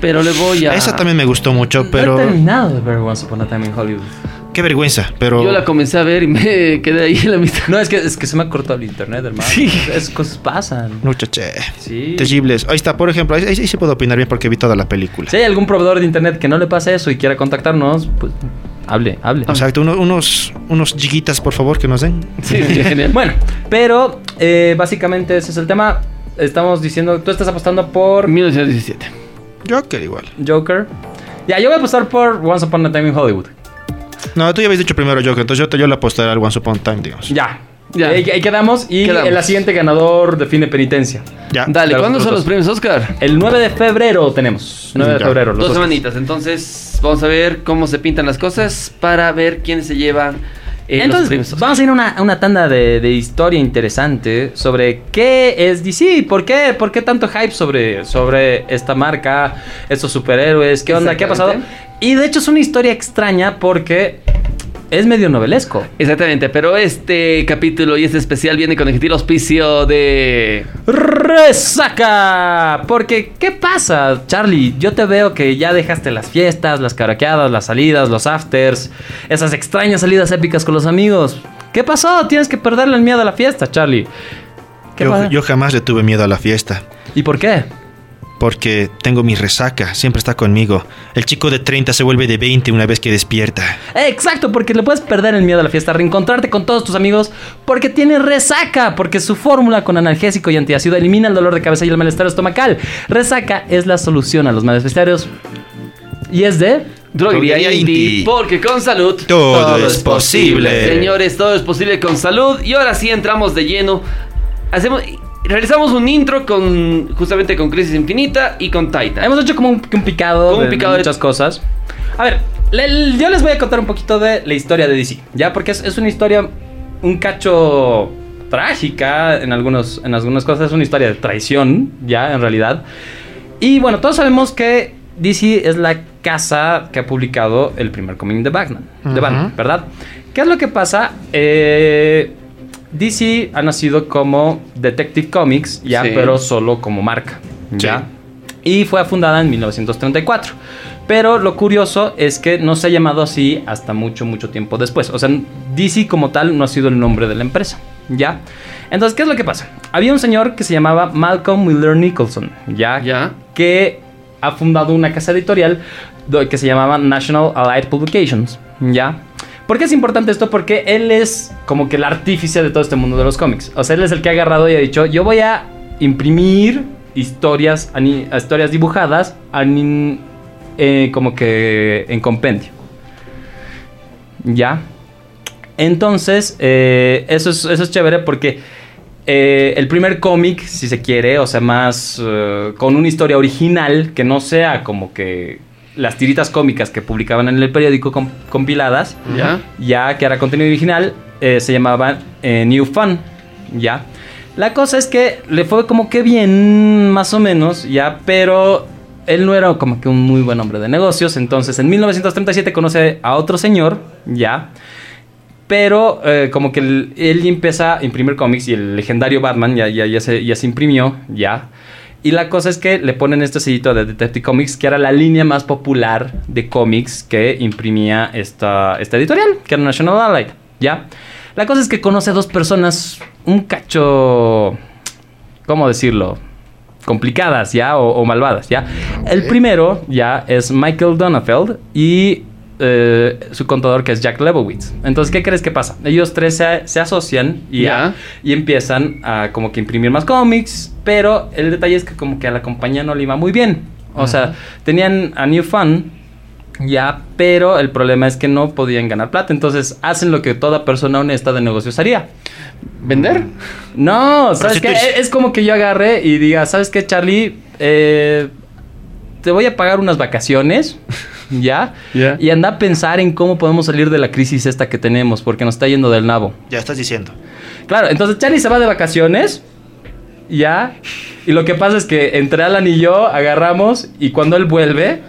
Speaker 2: Pero le voy a.
Speaker 1: Esa también me gustó mucho,
Speaker 3: No he
Speaker 1: pero
Speaker 3: terminado de ver Once Upon a Time in Hollywood.
Speaker 1: qué vergüenza. Pero
Speaker 2: Yo la comencé a ver y me quedé ahí en la mitad.
Speaker 3: No, es que, es que se me ha cortado el internet, hermano.
Speaker 2: Sí.
Speaker 3: Esas cosas pasan.
Speaker 1: muchache,
Speaker 3: Sí.
Speaker 1: terribles. Ahí está, por ejemplo, ahí, ahí sí puedo opinar bien porque vi toda la película.
Speaker 3: Si hay algún proveedor de internet que no le pase eso y quiera contactarnos, pues hable, hable.
Speaker 1: Exacto, uno- unos, unos gigitas, por favor, que nos den.
Speaker 2: Sí, sí, genial.
Speaker 3: Bueno, pero eh, básicamente ese es el tema. Estamos diciendo, tú estás apostando por
Speaker 2: 1917.
Speaker 1: Joker igual.
Speaker 3: Joker. Ya, yo voy a apostar por Once Upon a Time in Hollywood.
Speaker 1: No, tú ya habías dicho primero Joker, entonces yo, te- yo le apostaré al Once Upon a Time, digamos.
Speaker 3: Ya.
Speaker 2: Ya.
Speaker 3: Ahí, ahí quedamos y
Speaker 2: Quedamos.
Speaker 3: el siguiente ganador define penitencia.
Speaker 1: Ya.
Speaker 2: Dale,
Speaker 3: Claro,
Speaker 2: ¿cuándo son los premios Oscar?
Speaker 3: El 9 de febrero tenemos. 9 de
Speaker 1: Ya.
Speaker 3: febrero. los
Speaker 2: Dos
Speaker 3: Oscars.
Speaker 2: semanitas. Entonces, vamos a ver cómo se pintan las cosas para ver quién se lleva eh,
Speaker 3: Entonces, vamos a ir a una, una tanda de, de historia interesante sobre qué es DC, por qué, por qué tanto hype sobre, sobre esta marca, estos superhéroes, qué onda, qué ha pasado. Y de hecho es una historia extraña porque es medio novelesco.
Speaker 2: Exactamente, pero este capítulo y este especial viene con el gentil auspicio de.
Speaker 3: ¡Resaca! Porque, ¿qué pasa, Charlie? Yo te veo que ya dejaste las fiestas, las caraqueadas, las salidas, los afters, esas extrañas salidas épicas con los amigos. ¿Qué pasó? Tienes que perderle el miedo a la fiesta, Charlie. ¿Qué
Speaker 1: Yo, yo jamás le tuve miedo a la fiesta.
Speaker 3: ¿Y por qué?
Speaker 1: Porque tengo mi resaca, siempre está conmigo. El chico de 30 se vuelve de 20 una vez que despierta.
Speaker 3: Exacto, porque le puedes perder el miedo a la fiesta, reencontrarte con todos tus amigos, porque tiene resaca, porque su fórmula con analgésico y antiácido elimina el dolor de cabeza y el malestar estomacal. Resaca es la solución a los males. Y es de...
Speaker 2: Droguería Inti, porque con salud
Speaker 1: Todo es posible.
Speaker 2: Señores, todo es posible con salud. Y ahora sí entramos de lleno. Hacemos, realizamos un intro con justamente con Crisis Infinita y con Titan.
Speaker 3: Hemos hecho como un, un picado,
Speaker 2: Como un
Speaker 3: de, de
Speaker 2: picado de-
Speaker 3: muchas cosas. A ver, le- yo les voy a contar un poquito de la historia de DC, ¿ya? Porque es, es una historia un cacho trágica en, algunos, en algunas cosas. Es una historia de traición, ya, en realidad. Y bueno, todos sabemos que DC es la casa que ha publicado el primer cómic de Batman, de. Batman, ¿verdad? ¿Qué es lo que pasa? Eh, DC ha nacido como Detective Comics, ya,
Speaker 2: Sí.
Speaker 3: pero solo como marca, ¿ya?
Speaker 1: Sí.
Speaker 3: Y fue fundada en 1934. Pero lo curioso es que no se ha llamado así hasta mucho, mucho tiempo después. O sea, DC como tal no ha sido el nombre de la empresa, ¿ya? Entonces, ¿qué es lo que pasa? Había un señor que se llamaba Malcolm Wheeler Nicholson, ¿ya?
Speaker 2: Ya.
Speaker 3: Que ha fundado una casa editorial que se llamaba National Allied Publications, ¿ya? ¿Por qué es importante esto? Porque él es como que el artífice de todo este mundo de los cómics. O sea, él es el que ha agarrado y ha dicho, yo voy a imprimir historias, historias dibujadas eh, como que en compendio. ¿Ya? Entonces, eh, eso, es, eso es chévere porque eh, el primer cómic, si se quiere, o sea, más con una historia original, que no sea como que las tiritas cómicas que publicaban en el periódico com- compiladas,
Speaker 2: ¿Ya?
Speaker 3: ya que era contenido original, eh, se llamaba eh, New Fun, ya. La cosa es que le fue como que bien, más o menos, ya, pero él no era como que un muy buen hombre de negocios, entonces en 1937 conoce a otro señor, ya, pero eh, como que él, él empieza a imprimir cómics y el legendario Batman ya, ya, ya, se, ya se imprimió, ya. Y la cosa es que le ponen este sellito de Detective Comics, que era la línea más popular de cómics que imprimía esta, esta editorial, que era National Allied, ¿ya? La cosa es que conoce a dos personas un cacho, ¿cómo decirlo? Complicadas, ¿ya? O, o malvadas, ¿ya? El primero, ya, es Michael Donafeld y eh, su contador que es Jack Lebowitz. Entonces, ¿qué crees que pasa? Ellos tres se, se asocian y, y empiezan a como que imprimir más cómics, pero el detalle es que como que a la compañía no le iba muy bien. O sea, tenían a New Fun, ya, pero el problema es que no podían ganar plata. Entonces hacen lo que toda persona honesta de negocios haría.
Speaker 2: ¿Vender?
Speaker 3: No, ¿sabes qué? Es como que yo agarre y diga, ¿sabes qué, Charlie? Eh, te voy a pagar unas vacaciones, ¿ya?
Speaker 2: Ya.
Speaker 3: Y anda a pensar en cómo podemos salir de la crisis esta que tenemos, porque nos está yendo del nabo.
Speaker 1: Ya estás diciendo.
Speaker 3: Claro, entonces Charlie se va de vacaciones, ¿ya? Y lo que pasa es que entre Alan y yo agarramos y cuando él vuelve,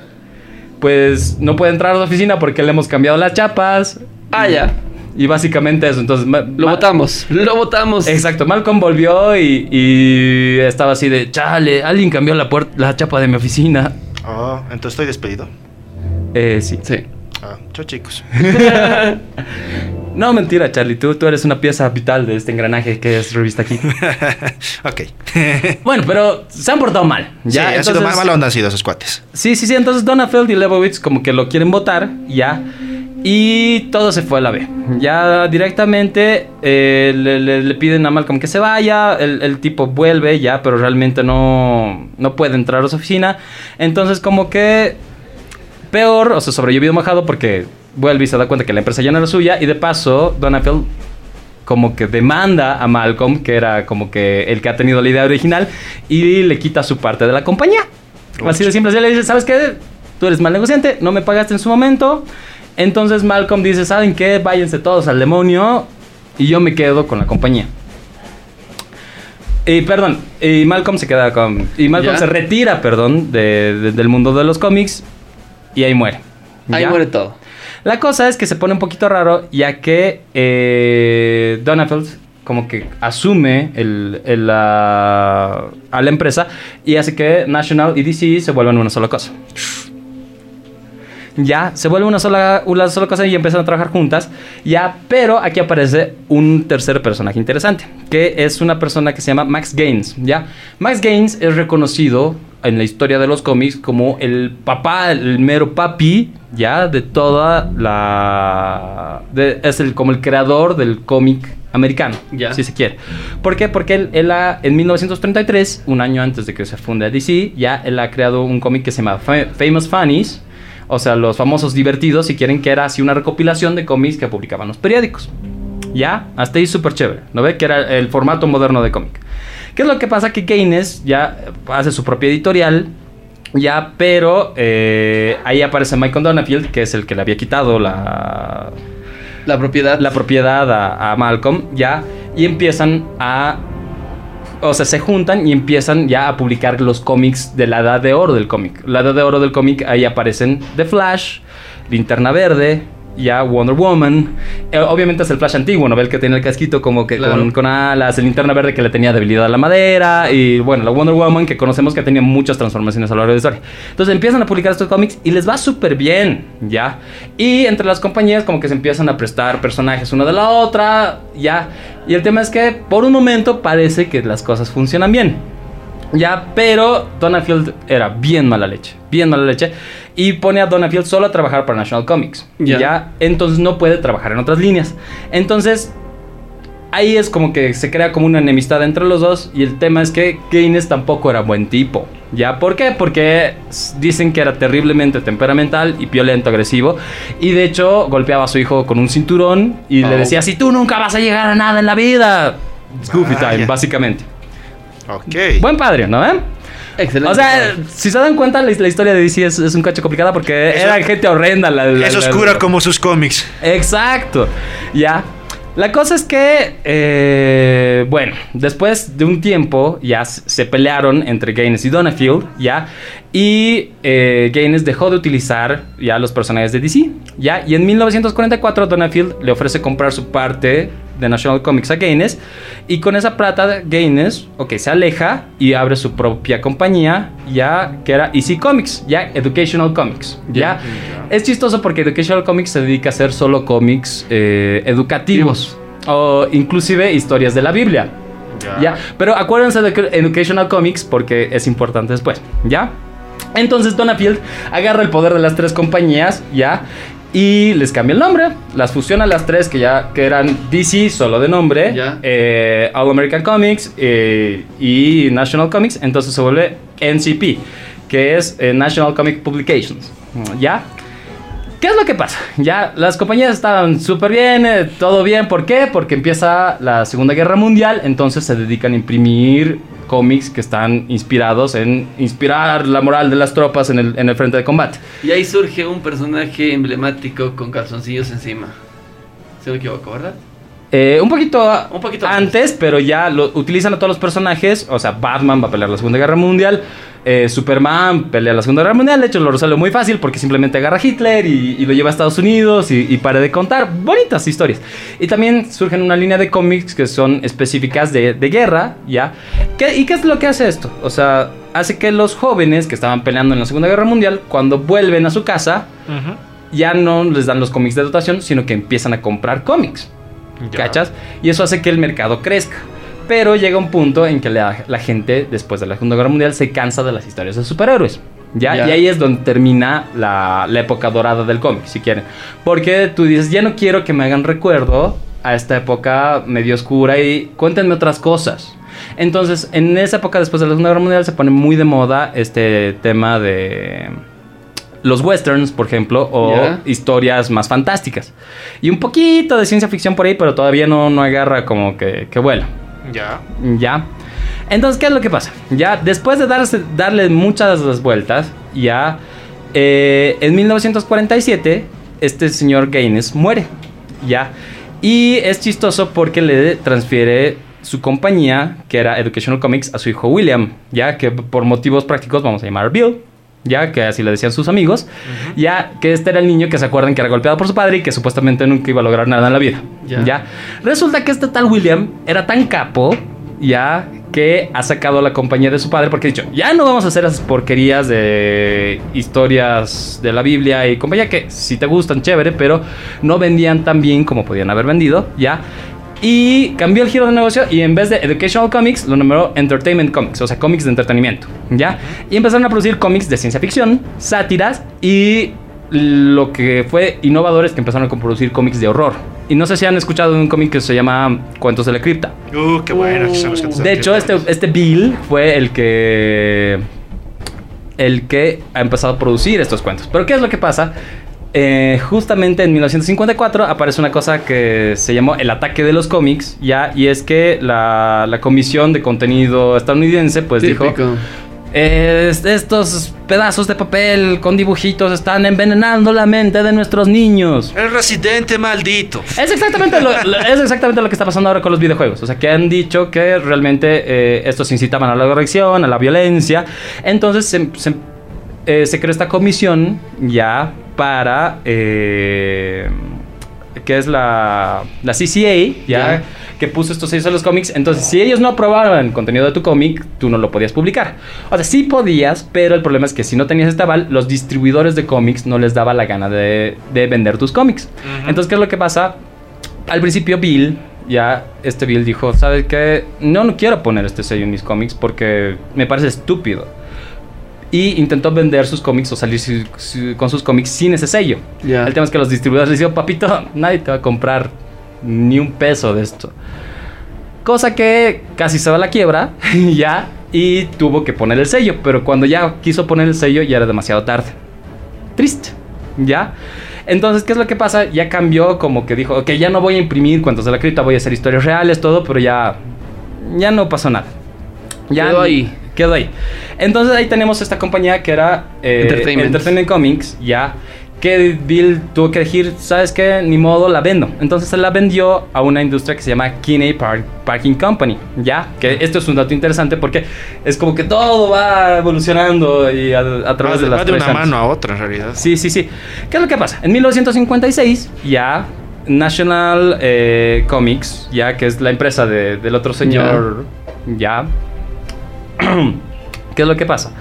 Speaker 3: pues no puede entrar a la oficina porque le hemos cambiado las chapas.
Speaker 2: Ah, ya.
Speaker 3: Y básicamente eso, entonces...
Speaker 2: Lo votamos. Lo votamos.
Speaker 3: Exacto, Malcolm volvió y, y estaba así de, chale, alguien cambió la, puer- la chapa de mi oficina.
Speaker 1: Oh, entonces estoy despedido.
Speaker 3: Eh, sí.
Speaker 2: Sí.
Speaker 1: Ah, chao chicos.
Speaker 3: No, mentira, Charlie, tú, tú eres una pieza vital de este engranaje que es Revista aquí.
Speaker 1: ok.
Speaker 3: bueno, pero se han portado mal.
Speaker 1: Ya,
Speaker 3: ¿ya?
Speaker 1: han sido
Speaker 3: Entonces-
Speaker 1: mal, mala onda han sido esos cuates.
Speaker 3: Sí, sí, sí. Entonces Donafeld y Lebowitz como que lo quieren votar, ya. Y todo se fue a la B. Ya directamente eh, le, le- le piden a Malcolm que se vaya. El, el tipo vuelve ya, pero realmente no, no puede entrar a su oficina. Entonces como que peor, o sea, sobrellevido mojado porque vuelve y se da cuenta que la empresa ya no era suya. Y de paso, Donafeld como que demanda a Malcolm, que era como que el que ha tenido la idea original, y le quita su parte de la compañía. Así de simple. Así le dice, ¿sabes qué? Tú eres mal negociante, no me pagaste en su momento. Entonces Malcolm dice, ¿saben qué? Váyanse todos al demonio y yo me quedo con la compañía. Y perdón, y Malcolm se queda con... Y Malcolm
Speaker 2: Ya.
Speaker 3: se retira, perdón, de- de- del mundo de los cómics y ahí muere.
Speaker 2: Ahí muere todo.
Speaker 3: La cosa es que se pone un poquito raro ya que eh, Donafeld como que asume el, el, la- a la empresa y hace que National y DC se vuelvan una sola cosa. Ya, se vuelve una sola, una sola cosa y empiezan a trabajar juntas. Ya, pero aquí aparece un tercer personaje interesante, que es una persona que se llama Max Gaines. Ya, Max Gaines es reconocido en la historia de los cómics como el papá, el mero papi, ya, de toda la. de- es el, como el creador del cómic americano,
Speaker 2: Ya.
Speaker 3: si se quiere. ¿Por qué? Porque él, él ha- en 1933, un año antes de que se funde DC, ya él ha creado un cómic que se llama Fa- Famous Funnies, o sea, los famosos divertidos, si quieren, que era así una recopilación de cómics que publicaban los periódicos. Ya, hasta ahí súper chévere, ¿no ve? Que era el formato moderno de cómic. ¿Qué es lo que pasa? Que Keynes ya hace su propia editorial, ya, pero eh, ahí aparece Michael Donafield, que es el que le había quitado la,
Speaker 2: La propiedad.
Speaker 3: la propiedad a, a Malcolm, ya, y empiezan a... O sea, se juntan y empiezan ya a publicar los cómics de la edad de oro del cómic. La edad de oro del cómic, ahí aparecen The Flash, Linterna Verde, ya Wonder Woman. Eh, obviamente es el Flash antiguo, ¿no? El que tiene el casquito como que
Speaker 2: Claro.
Speaker 3: con, con alas, el Linterna Verde que le tenía debilidad a la madera, y bueno, la Wonder Woman que conocemos que tenía muchas transformaciones a lo largo de la historia. Entonces empiezan a publicar estos cómics y les va súper bien, ¿ya? Y entre las compañías como que se empiezan a prestar personajes una de la otra, ¿ya? Y el tema es que por un momento parece que las cosas funcionan bien. Ya, pero Donafield era bien mala leche, bien mala leche. Y pone a Donafield solo a trabajar para National Comics.
Speaker 2: Ya.
Speaker 3: Ya, entonces no puede trabajar en otras líneas. Entonces, ahí es como que se crea como una enemistad entre los dos. Y el tema es que Gaines tampoco era buen tipo. ¿Ya? ¿Por qué? Porque dicen que era terriblemente temperamental y violento, agresivo. Y de hecho, golpeaba a su hijo con un cinturón y le
Speaker 1: Oh.
Speaker 3: decía: Si tú nunca vas a llegar a nada en la vida. Goofy
Speaker 1: Vaya.
Speaker 3: time, básicamente.
Speaker 1: Ok.
Speaker 3: Buen padre, ¿no ven?
Speaker 2: Excelente.
Speaker 3: O sea, si se dan cuenta, la, la historia de DC es, es un cacho complicada porque
Speaker 1: Eso-
Speaker 3: era gente horrenda. La, la-
Speaker 1: es oscura
Speaker 3: la-
Speaker 1: como sus cómics.
Speaker 3: Exacto. Ya. La cosa es que, eh, bueno, después de un tiempo ya se pelearon entre Gaines y Donafield, ya, y eh, Gaines dejó de utilizar ya los personajes de DC, ya, y en 1944 Donafield le ofrece comprar su parte de National Comics a Gaines, y con esa plata Gaines, ok, se aleja y abre su propia compañía, ya, que era Easy Comics, ya, Educational Comics, ya. Es chistoso porque Educational Comics se dedica a hacer solo cómics eh, educativos o inclusive historias de la Biblia. ¿Ya? Pero acuérdense de Educational Comics porque es importante después, ¿ya? Entonces Donafield agarra el poder de las tres compañías, ¿ya? Y les cambia el nombre, las fusiona las tres que ya que eran DC solo de nombre, eh, All American Comics eh, y National Comics, entonces se vuelve NCP, que es eh, National Comic Publications, ¿ya? ¿Qué es lo que pasa? Ya las compañías estaban súper bien, todo bien. ¿Por qué? Porque empieza la Segunda Guerra Mundial, entonces se dedican a imprimir cómics que están inspirados en inspirar la moral de las tropas en el, en el frente de combate.
Speaker 2: Y ahí surge un personaje emblemático con calzoncillos encima. No me equivoco, ¿verdad?
Speaker 3: Eh, un poquito,
Speaker 2: Un poquito
Speaker 3: antes, pero ya lo utilizan a todos los personajes. O sea, Batman va a pelear la Segunda Guerra Mundial. eh, Superman pelea la Segunda Guerra Mundial. De hecho, lo resuelve muy fácil porque simplemente agarra a Hitler y, y lo lleva a Estados Unidos y, y para de contar. Bonitas historias. Y también surgen una línea de cómics que son específicas de, de guerra, ¿ya? ¿Qué- ¿Y qué es lo que hace esto? O sea, hace que los jóvenes que estaban peleando en la Segunda Guerra Mundial, cuando vuelven a su casa, ya no les dan los cómics de dotación, sino que empiezan a comprar cómics. ¿Cachas? Y eso hace que el mercado crezca. Pero llega un punto en que la, la gente, después de la Segunda Guerra Mundial, se cansa de las historias de superhéroes. ¿ya?
Speaker 2: Ya.
Speaker 3: Y ahí es donde termina la, la época dorada del cómic, si quieren. Porque tú dices, ya no quiero que me hagan recuerdo a esta época medio oscura y cuéntenme otras cosas. Entonces, en esa época, después de la Segunda Guerra Mundial, se pone muy de moda este tema de los westerns, por ejemplo, o historias más fantásticas. Y un poquito de ciencia ficción por ahí, pero todavía no, no agarra como que, que vuela.
Speaker 1: Ya.
Speaker 3: Ya. Entonces, ¿qué es lo que pasa? Ya después de darse, darle muchas las vueltas, ya eh, en 1947 este señor Gaines muere. Ya. Y es chistoso porque le transfiere su compañía, que era Educational Comics, a su hijo William, ya que por motivos prácticos vamos a llamar Bill. Ya que así le decían sus amigos, ya que este era el niño que se acuerdan que era golpeado por su padre y que supuestamente nunca iba a lograr nada en la vida.
Speaker 2: Ya.
Speaker 3: ya. Resulta que este tal William era tan capo, ya, que ha sacado la compañía de su padre porque ha dicho, ya no vamos a hacer esas porquerías de historias de la Biblia y compañía que si te gustan, chévere, pero no vendían tan bien como podían haber vendido, ya. Y cambió el giro de negocio y en vez de Educational Comics lo nombró Entertainment Comics, o sea, cómics de entretenimiento, ¿ya? Y empezaron a producir cómics de ciencia ficción, sátiras y lo que fue innovador es que empezaron a producir cómics de horror. Y no sé si han escuchado de un cómic que se llama Cuentos de la Cripta.
Speaker 1: Uh, qué bueno. que son los
Speaker 3: De hecho, este, este Bill fue el que. El que ha empezado a producir estos cuentos. Pero, ¿qué es lo que pasa? Eh, justamente en 1954 aparece una cosa que se llamó el ataque de los cómics, ya, y es que la, la comisión de contenido estadounidense, pues dijo. "Eh, estos pedazos de papel con dibujitos están envenenando la mente de nuestros niños.
Speaker 1: El residente maldito.
Speaker 3: Es exactamente, lo, lo- es exactamente lo que está pasando ahora con los videojuegos. O sea, que han dicho que realmente eh, estos incitaban a la corrección, a la violencia. Entonces se, se, eh, se creó esta comisión ya para... eh, que es la, la CCA, ya, que puso estos sellos a los cómics. Entonces, si ellos no aprobaban el contenido de tu cómic, tú no lo podías publicar. O sea, sí podías, pero el problema es que si no tenías este aval, los distribuidores de cómics no les daba la gana de, de vender tus cómics. Entonces, ¿qué es lo que pasa? Al principio, Bill, ya este Bill dijo, ¿sabes qué? No, no quiero poner este sello en mis cómics porque me parece estúpido. Y intentó vender sus cómics o salir su- su- con sus cómics sin ese sello. El tema es que los distribuidores le dijeron, papito, nadie te va a comprar ni un peso de esto. Cosa que casi se va a la quiebra, ya, y tuvo que poner el sello. Pero cuando ya quiso poner el sello, ya era demasiado tarde. Triste, ¿ya? Entonces, ¿qué es lo que pasa? Ya cambió, como que dijo, ok, ya no voy a imprimir cuentos de la cripta, voy a hacer historias reales, todo, pero ya, ya no pasó nada. Ya
Speaker 2: Quedó ahí.
Speaker 3: Quedó ahí. Entonces ahí tenemos esta compañía que era eh,
Speaker 2: Entertainment.
Speaker 3: Entertainment Comics, ya. Que Bill tuvo que decir, ¿sabes qué? Ni modo, la vendo. Entonces se la vendió a una industria que se llama Kinney Park Parking Company, ¿ya? Que esto es un dato interesante porque es como que todo va evolucionando y a, a través
Speaker 1: Va
Speaker 3: de las
Speaker 1: va de una mano a otra, en realidad.
Speaker 3: Sí, sí, sí. ¿Qué es lo que pasa? En 1956 ya National eh, Comics, ya que es la empresa de- del otro señor, ya. ¿Qué es lo que pasa?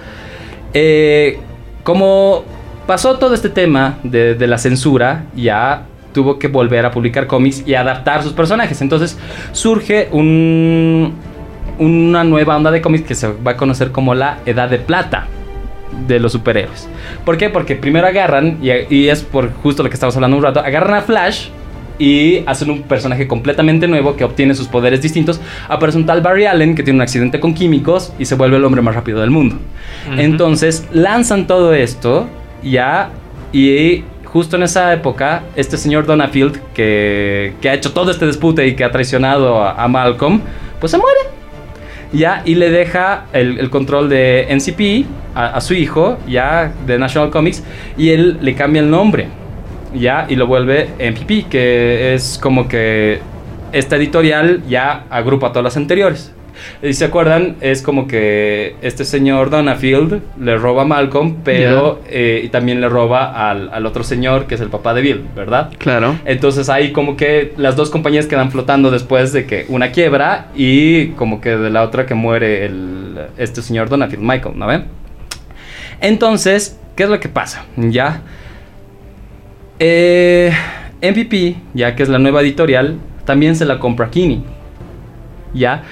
Speaker 3: Eh, como pasó todo este tema de, la censura, ya tuvo que volver a publicar cómics y adaptar sus personajes. Entonces surge un, una nueva onda de cómics que se va a conocer como la Edad de Plata de los superhéroes. ¿Por qué? Porque primero agarran, y, y es por justo lo que estamos hablando un rato, agarran a Flash y hacen un personaje completamente nuevo que obtiene sus poderes distintos. Aparece un tal Barry Allen que tiene un accidente con químicos y se vuelve el hombre más rápido del mundo. Entonces lanzan todo esto ya y justo en esa época este señor Donafield que, que ha hecho todo este dispute y que ha traicionado a, a Malcolm, pues se muere. Ya, y le deja el, el control de NCP a, a su hijo, ya, de National Comics, y él le cambia el nombre, ya, y lo vuelve MPP, que es como que esta editorial ya agrupa todas las anteriores. Y se acuerdan, es como que este señor Donafield le roba a Malcolm, pero eh, y también le roba al, al otro señor que es el papá de Bill, ¿verdad?
Speaker 2: Claro.
Speaker 3: Entonces ahí como que las dos compañías quedan flotando después de que una quiebra y como que de la otra que muere el, este señor Donafield, Michael, ¿no ven? Entonces, ¿qué es lo que pasa? Ya. Eh, MPP, ya que es la nueva editorial, también se la compra Kini. ¿Ya?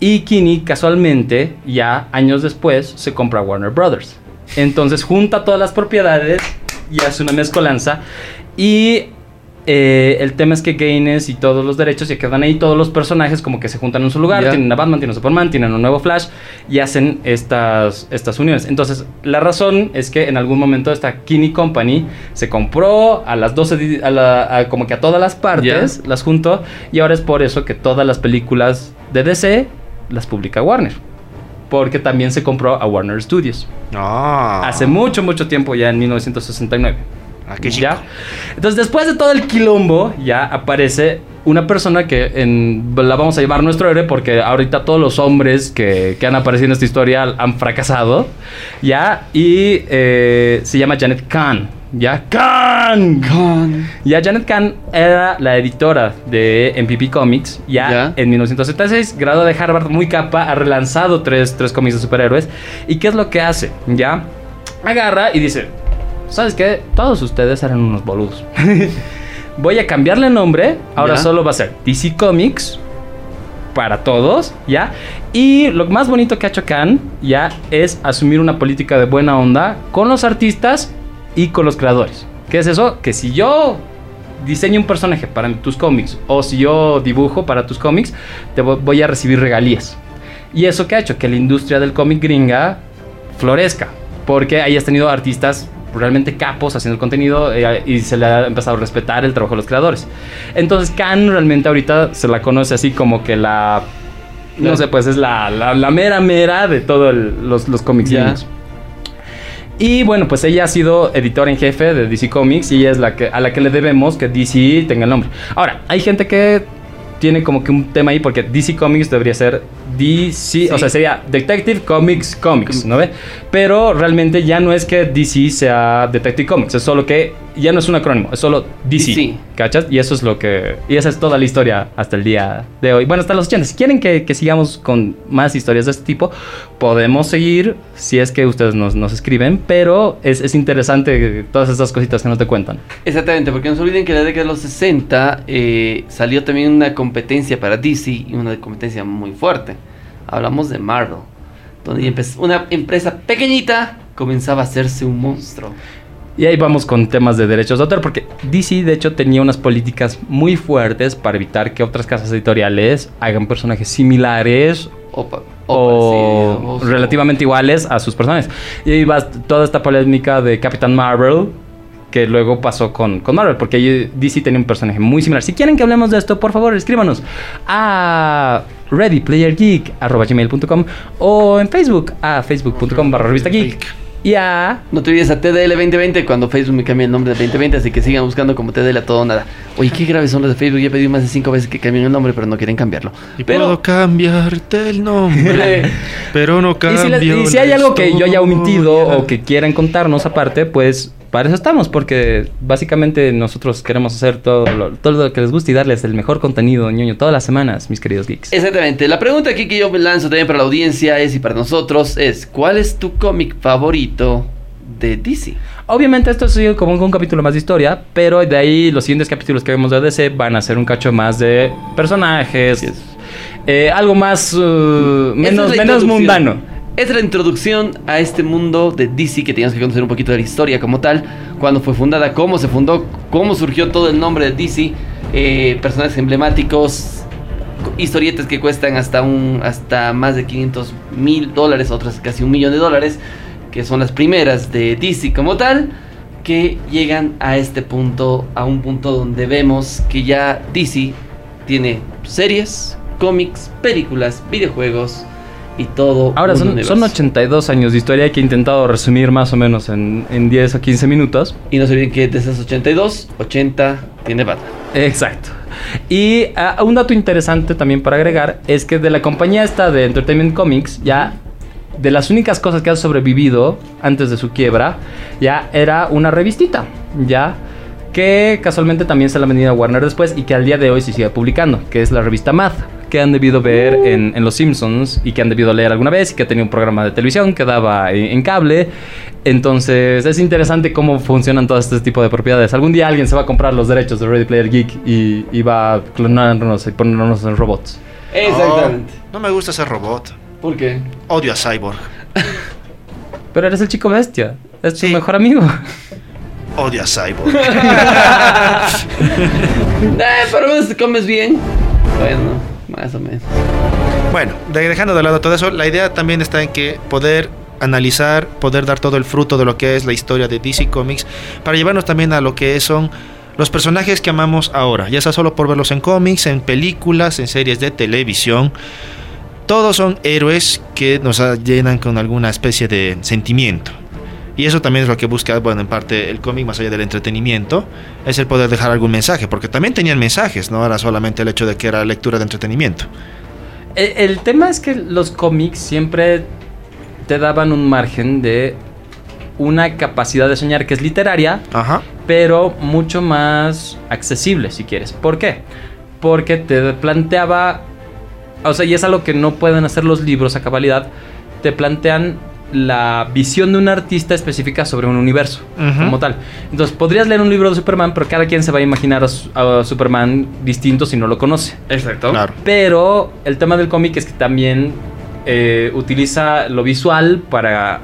Speaker 3: Y Kini casualmente, ya años después, se compra Warner Brothers. Entonces junta todas las propiedades y hace una mezcolanza. Y eh, el tema es que Gaines y todos los derechos se quedan ahí, todos los personajes como que se juntan en solo lugar. Tienen a Batman, tienen a Superman, tienen un nuevo Flash y hacen estas, estas uniones. Entonces, la razón es que en algún momento esta Kinney Company se compró a las 12, di- a la- a como que a todas las partes, las juntó y ahora es por eso que todas las películas de DC las publica Warner. Porque también se compró a Warner Studios.
Speaker 1: Ah.
Speaker 3: Hace mucho, mucho tiempo, ya en 1969.
Speaker 1: Qué chico.
Speaker 3: ¿Ya? Entonces, después de todo el quilombo, ya aparece una persona que en- la vamos a llamar nuestro héroe porque ahorita todos los hombres que, que han aparecido en esta historia han fracasado, ¿ya? Y eh, se llama Janet Kahn, ¿ya? ¡Kahn! Ya Janet Kahn era la editora de MPP Comics, ya,
Speaker 2: Ya.
Speaker 3: en 1976, grado de Harvard, muy capa, ha relanzado tres, tres cómics de superhéroes. ¿Y qué es lo que hace? Ya, agarra y dice, ¿sabes qué? Todos ustedes eran unos boludos. Voy a cambiarle nombre, ahora
Speaker 2: Ya.
Speaker 3: solo va a ser DC Comics para todos, ¿ya? Y lo más bonito que ha hecho Khan, ya, es asumir una política de buena onda con los artistas y con los creadores. ¿Qué es eso? Que si yo diseño un personaje para tus cómics o si yo dibujo para tus cómics, te vo- voy a recibir regalías. Y eso que ha hecho que la industria del cómic gringa florezca, porque ahí has tenido artistas realmente capos haciendo el contenido eh, y se le ha empezado a respetar el trabajo de los creadores. Entonces Khan realmente ahorita se la conoce así como que la... No sé, pues es la, la, la mera mera de todos los, los cómics gringos. Y bueno, pues ella ha sido editora en jefe de DC Comics y ella es la que, a la que le debemos que DC tenga el nombre. Ahora, hay gente que tiene como que un tema ahí porque DC Comics debería ser DC, o sea, sería Detective Comics Comics, ¿no ve? Pero realmente ya no es que DC sea Detective Comics, es solo que ya no es un acrónimo, es solo DC.
Speaker 2: DC.
Speaker 3: ¿Cachas? Y eso es lo que. Y esa es toda la historia hasta el día de hoy. Bueno, hasta los 80. Si quieren que, que sigamos con más historias de este tipo, podemos seguir si es que ustedes nos, nos escriben. Pero es, es interesante todas estas cositas que no te cuentan.
Speaker 2: Exactamente, porque no se olviden que en la década de los 60 eh, salió también una competencia para DC y una competencia muy fuerte. Hablamos de Marvel, donde una empresa pequeñita comenzaba a hacerse un monstruo.
Speaker 3: Y ahí vamos con temas de derechos de autor, porque DC de hecho tenía unas políticas muy fuertes para evitar que otras casas editoriales hagan personajes similares
Speaker 2: O,
Speaker 3: o relativamente iguales a sus personajes. Y ahí va toda esta polémica de Capitán Marvel, que luego pasó con, con Marvel, porque ahí DC tenía un personaje muy similar. Si quieren que hablemos de esto, por favor, escríbanos a readyplayergeek.com o en Facebook a facebook.com barra revista geek. Y a...
Speaker 2: No te olvides a TDL 2020 cuando Facebook me cambia el nombre de 2020, así que sigan buscando como TDL a todo o nada. Oye, qué graves son los de Facebook. Ya he pedido más de cinco veces que cambien el nombre, pero no quieren cambiarlo.
Speaker 1: Y
Speaker 2: pero
Speaker 1: puedo cambiarte el nombre, pero no
Speaker 3: Y
Speaker 1: cambio
Speaker 3: si, les- y si hay algo que yo haya omitido o que quieran contarnos aparte, pues para eso estamos, porque básicamente nosotros queremos hacer todo lo, todo lo que les guste y darles el mejor contenido, ñoño, todas las semanas, mis queridos geeks.
Speaker 2: Exactamente. La pregunta aquí que yo lanzo también para la audiencia es y para nosotros es ¿cuál es tu cómic favorito de DC?
Speaker 3: Obviamente esto es como un, un capítulo más de historia, pero de ahí los siguientes capítulos que vemos de DC van a ser un cacho más de personajes, eh, algo más uh,
Speaker 2: es
Speaker 3: menos, menos mundano.
Speaker 2: Es la introducción a este mundo de DC que teníamos que conocer un poquito de la historia como tal, cuándo fue fundada, cómo se fundó, cómo surgió todo el nombre de DC, eh, personajes emblemáticos, historietas que cuestan hasta un hasta más de 500 mil dólares, otras casi un millón de dólares, que son las primeras de DC como tal, que llegan a este punto, a un punto donde vemos que ya DC tiene series, cómics, películas, videojuegos y todo.
Speaker 3: Ahora son, son 82 años de historia que he intentado resumir más o menos en, en 10 o 15 minutos.
Speaker 2: Y no se olviden que de esas 82, 80 tiene Batman.
Speaker 3: Exacto. Y ah, un dato interesante también para agregar es que de la compañía esta de Entertainment Comics, ya de las únicas cosas que ha sobrevivido antes de su quiebra, ya era una revistita, ya que casualmente también se la ha vendido a Warner después y que al día de hoy se sigue publicando, que es la revista Math, que han debido ver en, en Los Simpsons y que han debido leer alguna vez y que tenía un programa de televisión que daba en, en cable. Entonces es interesante cómo funcionan todo este tipo de propiedades. Algún día alguien se va a comprar los derechos de Ready Player Geek y, y va a clonarnos y ponernos en robots.
Speaker 2: Exactamente.
Speaker 1: No, no me gusta ese robot.
Speaker 2: ¿Por qué?
Speaker 1: Odio a Cyborg.
Speaker 3: Pero eres el chico bestia, es tu
Speaker 1: Sí.
Speaker 3: mejor amigo.
Speaker 1: Odio a Cyborg.
Speaker 2: Eh, pero comes bien. Bueno, más o menos.
Speaker 1: Bueno, de- dejando de lado todo eso, la idea también está en que poder analizar, poder dar todo el fruto de lo que es la historia de DC Comics, para llevarnos también a lo que son los personajes que amamos ahora, ya sea solo por verlos en cómics, en películas, en series de televisión. Todos son héroes que nos llenan con alguna especie de sentimiento. Y eso también es lo que busca, bueno, en parte el cómic, más allá del entretenimiento, es el poder dejar algún mensaje, porque también tenían mensajes, no era solamente el hecho de que era lectura de entretenimiento.
Speaker 3: El, el tema es que los cómics siempre te daban un margen de una capacidad de soñar que es literaria,
Speaker 1: Ajá.
Speaker 3: pero mucho más accesible si quieres. ¿Por qué? Porque te planteaba, o sea, y es algo que no pueden hacer los libros a cabalidad, te plantean la visión de un artista específica sobre un universo como tal. Entonces, podrías leer un libro de Superman, pero cada quien se va a imaginar a, su- a Superman distinto si no lo conoce.
Speaker 2: Exacto.
Speaker 1: Claro.
Speaker 3: Pero el tema del cómic es que también eh, utiliza lo visual para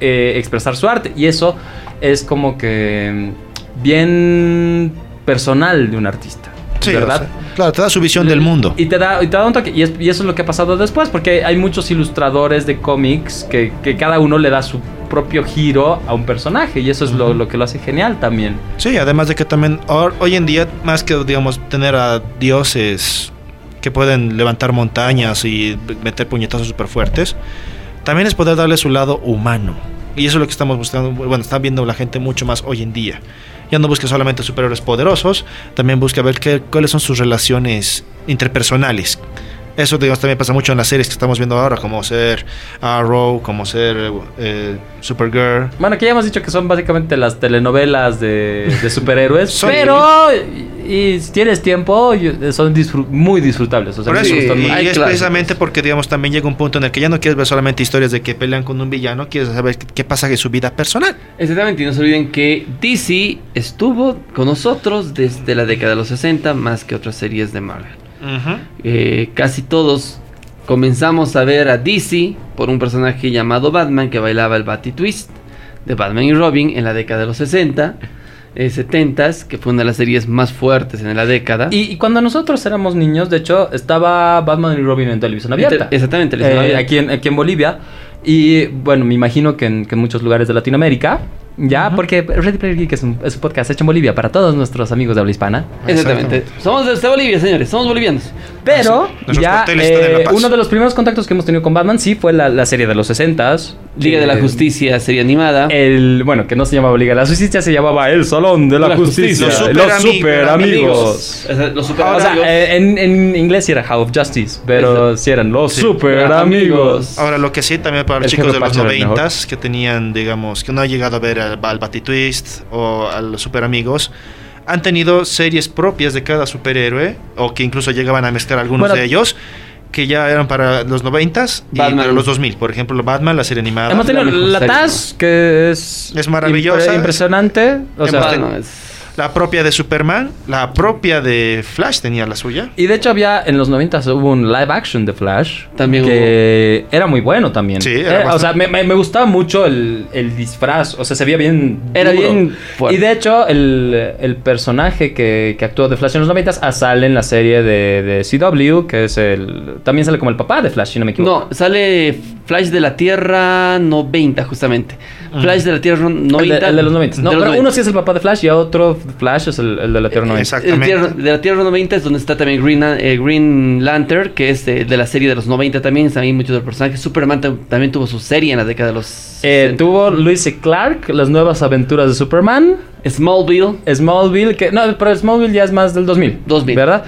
Speaker 3: eh, expresar su arte. Y eso es como que mm, bien personal de un artista.
Speaker 1: Sí,
Speaker 3: ¿Verdad?
Speaker 1: o sea, claro, te da su visión del mundo.
Speaker 3: Y te da, y te da un toque. Y, es- y eso es lo que ha pasado después, porque hay muchos ilustradores de cómics que, que cada uno le da su propio giro a un personaje. Y eso es lo, lo que lo hace genial también.
Speaker 1: Sí, además de que también hoy en día, más que digamos tener a dioses que pueden levantar montañas y meter puñetazos súper fuertes, también es poder darle su lado humano. Y eso es lo que estamos buscando, bueno, está viendo la gente mucho más hoy en día. Ya no busca solamente superhéroes poderosos, también busca ver qué, cuáles son sus relaciones interpersonales. Eso digamos, también pasa mucho en las series que estamos viendo ahora, como ser Arrow, como ser eh, Supergirl.
Speaker 3: Bueno, que ya hemos dicho que son básicamente las telenovelas de, de superhéroes, pero y, si tienes tiempo son muy disfrutables. O sea,
Speaker 1: Por eso, y es precisamente porque, digamos, también llega un punto en el que ya no quieres ver solamente historias de que pelean con un villano, quieres saber qué, qué pasa en su vida personal.
Speaker 2: Exactamente, y no se olviden que DC estuvo con nosotros desde la década de los 60 más que otras series de Marvel. Eh, casi todos comenzamos a ver a DC por un personaje llamado Batman que bailaba el Batty Twist de Batman y Robin en la década de los 60, eh, 70s, que fue una de las series más fuertes en la década.
Speaker 3: Y, y cuando nosotros éramos niños, de hecho, estaba Batman y Robin en televisión abierta.
Speaker 2: Exactamente, televisión
Speaker 3: Eh,
Speaker 2: abierta.
Speaker 3: aquí, en, aquí en Bolivia. Y bueno, me imagino que en, que en muchos lugares de Latinoamérica. Ya, porque Ready Player Geek es un, es un podcast hecho en Bolivia para todos nuestros amigos de habla hispana.
Speaker 2: Exactamente. Somos desde Bolivia, señores, somos bolivianos.
Speaker 3: Pero
Speaker 1: Nuestros
Speaker 3: ya eh, uno de los primeros contactos que hemos tenido con Batman sí fue la, la serie de los 60s.
Speaker 2: Liga de la
Speaker 3: Eh,
Speaker 2: Justicia, serie animada.
Speaker 3: El, bueno, que no se llamaba Liga de la Justicia, se llamaba El Salón de la,
Speaker 2: La
Speaker 3: Justicia.
Speaker 2: Justicia.
Speaker 1: Los
Speaker 3: Los
Speaker 1: super
Speaker 3: amigos.
Speaker 2: Los super
Speaker 3: O sea,
Speaker 2: amigos.
Speaker 3: eh, en, en inglés sí era House of Justice, pero sí eran los
Speaker 1: Sí.
Speaker 3: super amigos.
Speaker 2: amigos.
Speaker 1: Ahora, lo que sí, también para los
Speaker 3: El
Speaker 1: chicos de los
Speaker 3: Patch era el mejor.
Speaker 1: noventas que tenían, digamos, que no han llegado a ver al, al Batty Twist o a los super amigos, han tenido series propias de cada superhéroe, o que incluso llegaban a mezclar algunos
Speaker 3: Bueno.
Speaker 1: de ellos, que ya eran para los noventas y
Speaker 2: Batman.
Speaker 1: para los 2000. Por ejemplo, Batman, la serie animada.
Speaker 3: Hemos tenido
Speaker 2: la
Speaker 3: la TAS, que es...
Speaker 1: Es maravillosa.
Speaker 3: impre- impresionante. O sea,
Speaker 2: Bueno, es-
Speaker 1: La propia de Superman, la propia de Flash tenía la suya.
Speaker 3: y de hecho había en los 90 hubo un live action de Flash.
Speaker 2: También
Speaker 3: que era muy bueno también.
Speaker 1: Sí, era
Speaker 3: Era- o sea, me, me- me gustaba mucho el, el disfraz. O sea, se veía bien.
Speaker 2: Era
Speaker 3: duro.
Speaker 2: bien fuerte.
Speaker 3: Y de hecho, el, el personaje que, que actuó de Flash en los 90 ah, sale en la serie de, de CW, que es el. También sale como el papá de Flash, si no me equivoco.
Speaker 2: No, sale Flash de la Tierra 90, justamente. Flash de la Tierra 90.
Speaker 3: El de, el de los 90. No, pero
Speaker 2: 90.
Speaker 3: uno sí es el papá de Flash y otro Flash es el, el de la Tierra 90.
Speaker 1: Exacto.
Speaker 2: El Tierra-
Speaker 1: Exactamente.
Speaker 2: de la Tierra 90 es donde está también Green, eh, Green Lantern, que es de, de la serie de los 90 también. También muchos de los personajes. Superman tam- también tuvo su serie en la década de los.
Speaker 3: Eh,
Speaker 2: 60.
Speaker 3: tuvo Luis C. Clark, las nuevas aventuras de Superman.
Speaker 2: Smallville.
Speaker 3: Smallville, que no, pero Smallville ya es más del 2000.
Speaker 2: 2000.
Speaker 3: ¿Verdad?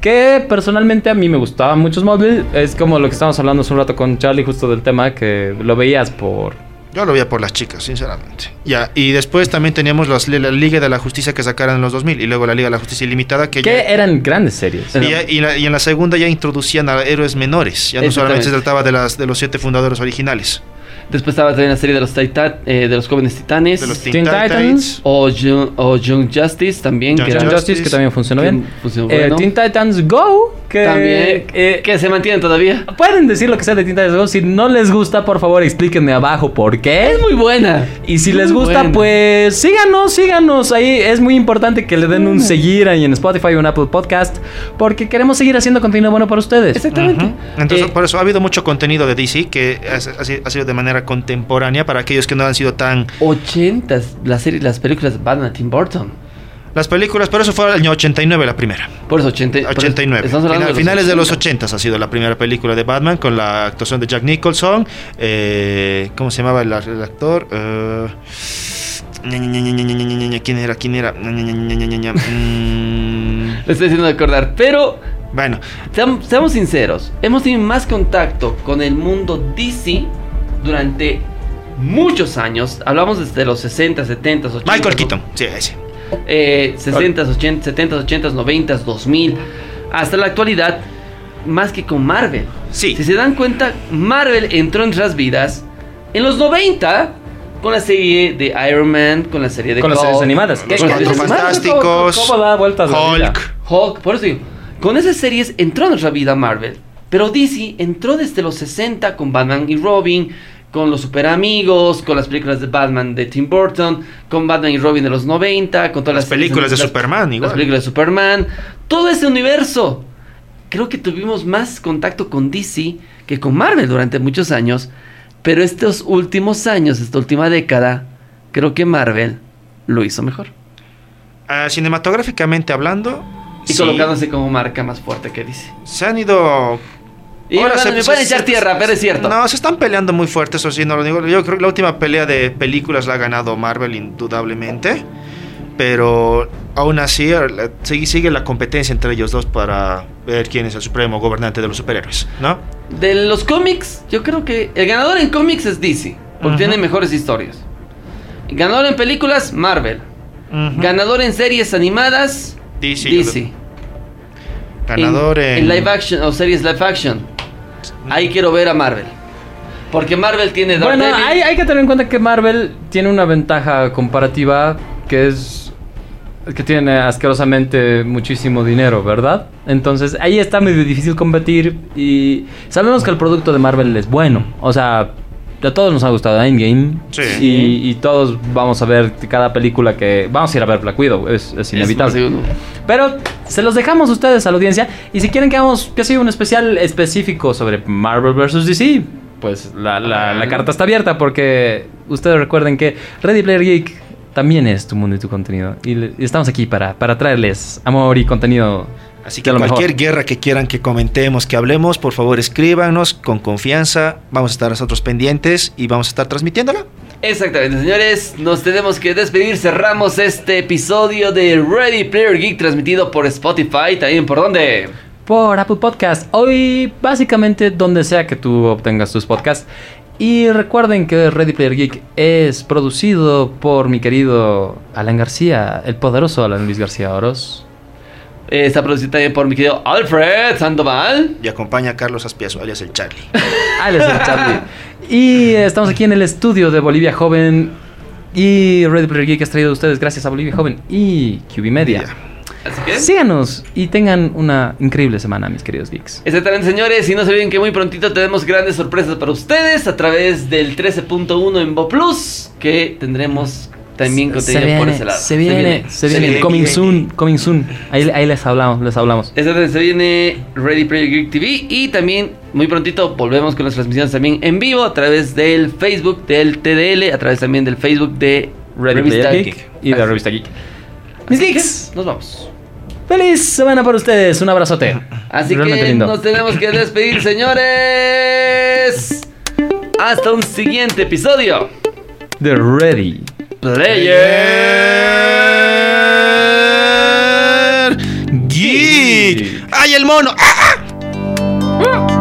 Speaker 3: Que personalmente a mí me gustaba mucho Smallville. Es como lo que estábamos hablando hace un rato con Charlie, justo del tema, que lo veías por.
Speaker 1: Yo lo veía por las chicas, sinceramente. Ya, y después también teníamos las- la Liga de la Justicia que sacaron en los 2000 y luego la Liga de la Justicia Ilimitada que
Speaker 3: eran grandes series.
Speaker 1: Y, ya- y la- y en la segunda ya introducían a héroes menores. Ya no solamente se trataba de, las, de los siete fundadores originales.
Speaker 2: Después estaba también la serie de los, Titan- eh, de los jóvenes titanes.
Speaker 1: De los
Speaker 3: Teen
Speaker 1: Teen,
Speaker 3: Titans.
Speaker 1: Titans.
Speaker 2: o, Young, o Young Justice también.
Speaker 1: Young
Speaker 2: que
Speaker 3: Justice,
Speaker 1: Justice,
Speaker 3: que también funcionó
Speaker 2: que
Speaker 3: bien.
Speaker 2: funcionó
Speaker 3: Eh,
Speaker 2: bueno.
Speaker 3: Teen Titans Go, que.
Speaker 2: también.
Speaker 3: eh,
Speaker 2: que se mantienen todavía.
Speaker 3: Pueden decir lo que sea de Teen Titans Go. Si no les gusta, por favor, explíquenme abajo por qué.
Speaker 2: Es muy buena.
Speaker 3: Y si
Speaker 2: Muy
Speaker 3: les gusta,
Speaker 2: buena.
Speaker 3: pues síganos, síganos. Ahí es muy importante que le den un seguir ahí en Spotify o en Apple Podcast. Porque queremos seguir haciendo contenido bueno para ustedes.
Speaker 2: Exactamente.
Speaker 1: Entonces,
Speaker 2: Eh,
Speaker 1: por eso ha habido mucho contenido de DC que ha sido de manera contemporánea para aquellos que no han sido tan...
Speaker 2: 80, las series, las películas van Tim Burton.
Speaker 1: Las películas, pero eso fue el año 89 la primera.
Speaker 2: Por eso, 80,
Speaker 1: 89.
Speaker 2: Por
Speaker 1: Final,
Speaker 2: de
Speaker 1: finales de los
Speaker 2: 80
Speaker 1: ha sido la primera película de Batman con la actuación de Jack Nicholson. ¿Cómo se llamaba el, el actor? ¿Quién era? ¿Quién era?
Speaker 2: Lo estoy haciendo acordar, pero...
Speaker 1: Bueno.
Speaker 2: Seamos sinceros, hemos tenido más contacto con el mundo DC durante muchos años. Hablamos desde los 60, 70, 80.
Speaker 1: Michael Keaton. Sí, ese.
Speaker 2: eh, 60, 80, 70, 80, 90, 2000, hasta la actualidad, más que con Marvel.
Speaker 1: Sí.
Speaker 2: Si se dan cuenta, Marvel entró en nuestras vidas en los 90 con la serie de Iron Man, con la serie de
Speaker 3: Con las
Speaker 2: Hulk,
Speaker 3: series animadas.
Speaker 1: Los
Speaker 3: ¿Qué-
Speaker 2: con las
Speaker 1: Cuatro
Speaker 2: series.
Speaker 1: Fantásticos.
Speaker 3: ¿Cómo, cómo da vueltas?
Speaker 1: Hulk.
Speaker 2: Hulk, por eso digo, con esas series entró en nuestra vida Marvel. Pero DC entró desde los 60 con Batman y Robin, con los super amigos, con las películas de Batman de Tim Burton, con Batman y Robin de los 90, con todas
Speaker 1: Las películas de Superman, igual.
Speaker 2: Las películas de Superman, todo ese universo. Creo que tuvimos más contacto con DC que con Marvel durante muchos años, pero estos últimos años, esta última década, creo que Marvel lo hizo mejor.
Speaker 1: Ah, cinematográficamente hablando,
Speaker 2: Y
Speaker 1: sí,
Speaker 2: colocándose como marca más fuerte que DC.
Speaker 1: se han ido
Speaker 2: Y
Speaker 1: Ahora se-
Speaker 2: me
Speaker 1: se-
Speaker 2: pueden
Speaker 1: se-
Speaker 2: echar tierra, pero es cierto.
Speaker 1: No, se están peleando muy fuerte, eso sí, no lo digo. Yo creo que la última pelea de películas la ha ganado Marvel indudablemente. Pero aún así sigue, la competencia entre ellos dos para ver quién es el supremo gobernante de los superhéroes, ¿no?
Speaker 2: De los cómics, yo creo que el ganador en cómics es DC, porque tiene mejores historias. Ganador en películas, Marvel. Ganador en series animadas,
Speaker 1: DC.
Speaker 2: DC.
Speaker 1: Ganador en,
Speaker 2: en live action o series live action. Ahí quiero ver a Marvel. Porque Marvel tiene
Speaker 3: Bueno,
Speaker 2: Daredevil.
Speaker 3: hay, hay que tener en cuenta que Marvel tiene una ventaja comparativa que es que tiene asquerosamente muchísimo dinero, ¿verdad? Entonces ahí está medio difícil competir y sabemos que el producto de Marvel es bueno. O sea, a todos nos ha gustado Endgame
Speaker 1: Sí.
Speaker 3: y, y todos vamos a ver cada película que... Vamos a ir a ver Black Widow, es, es
Speaker 2: Es
Speaker 3: inevitable.
Speaker 2: digo,
Speaker 3: Pero se los dejamos a ustedes a la audiencia. Y si quieren que hagamos que sea un especial específico sobre Marvel vs. DC, pues la, la- la carta está abierta porque ustedes recuerden que Ready Player Geek también es tu mundo y tu contenido. Y, estamos aquí para, para traerles amor y contenido.
Speaker 1: Así que
Speaker 3: lo mejor.
Speaker 1: cualquier guerra que quieran que comentemos, que hablemos, por favor escríbanos con confianza. Vamos a estar nosotros pendientes y vamos a estar transmitiéndola.
Speaker 2: Exactamente, señores. Nos tenemos que despedir. Cerramos este episodio de Ready Player Geek transmitido por Spotify. También por dónde?
Speaker 3: Por Apple Podcast. Hoy, básicamente, donde sea que tú obtengas tus podcasts. Y recuerden que Ready Player Geek es producido por mi querido Alan García, el poderoso Alan Luis García Oros.
Speaker 2: Eh, está producido también por mi querido Alfred Sandoval.
Speaker 1: Y acompaña a Carlos Aspiazo, alias el Charlie.
Speaker 3: Alex el Charlie. Y estamos aquí en el estudio de Bolivia Joven. Y Ready Player Geek es traído a ustedes gracias a Bolivia Joven y QB Media.
Speaker 2: Así que.
Speaker 3: Síganos y tengan una increíble semana, mis queridos geeks.
Speaker 2: Exactamente, señores. Y no se olviden que muy prontito tenemos grandes sorpresas para ustedes a través del 13.1 en Bo Plus. Que tendremos también contenido por ese lado.
Speaker 3: se viene, se viene, coming
Speaker 1: viene.
Speaker 3: soon, coming soon. Ahí, ahí les hablamos, les hablamos.
Speaker 2: Se viene Ready Player Geek TV y también muy prontito volvemos con las transmisiones también en vivo a través del Facebook del TDL, a través también del Facebook de
Speaker 3: Ready
Speaker 2: Revista
Speaker 3: Geek y de Revista Geek. Mis
Speaker 2: así
Speaker 3: geeks,
Speaker 2: Nos vamos.
Speaker 3: feliz semana para ustedes. Un abrazote.
Speaker 2: Así
Speaker 3: Realmente
Speaker 2: que
Speaker 3: lindo.
Speaker 2: nos tenemos que despedir, señores. Hasta un siguiente episodio.
Speaker 3: The Ready.
Speaker 2: Player
Speaker 1: Geek. ¡Ay, el mono! Ah, ah. Mm.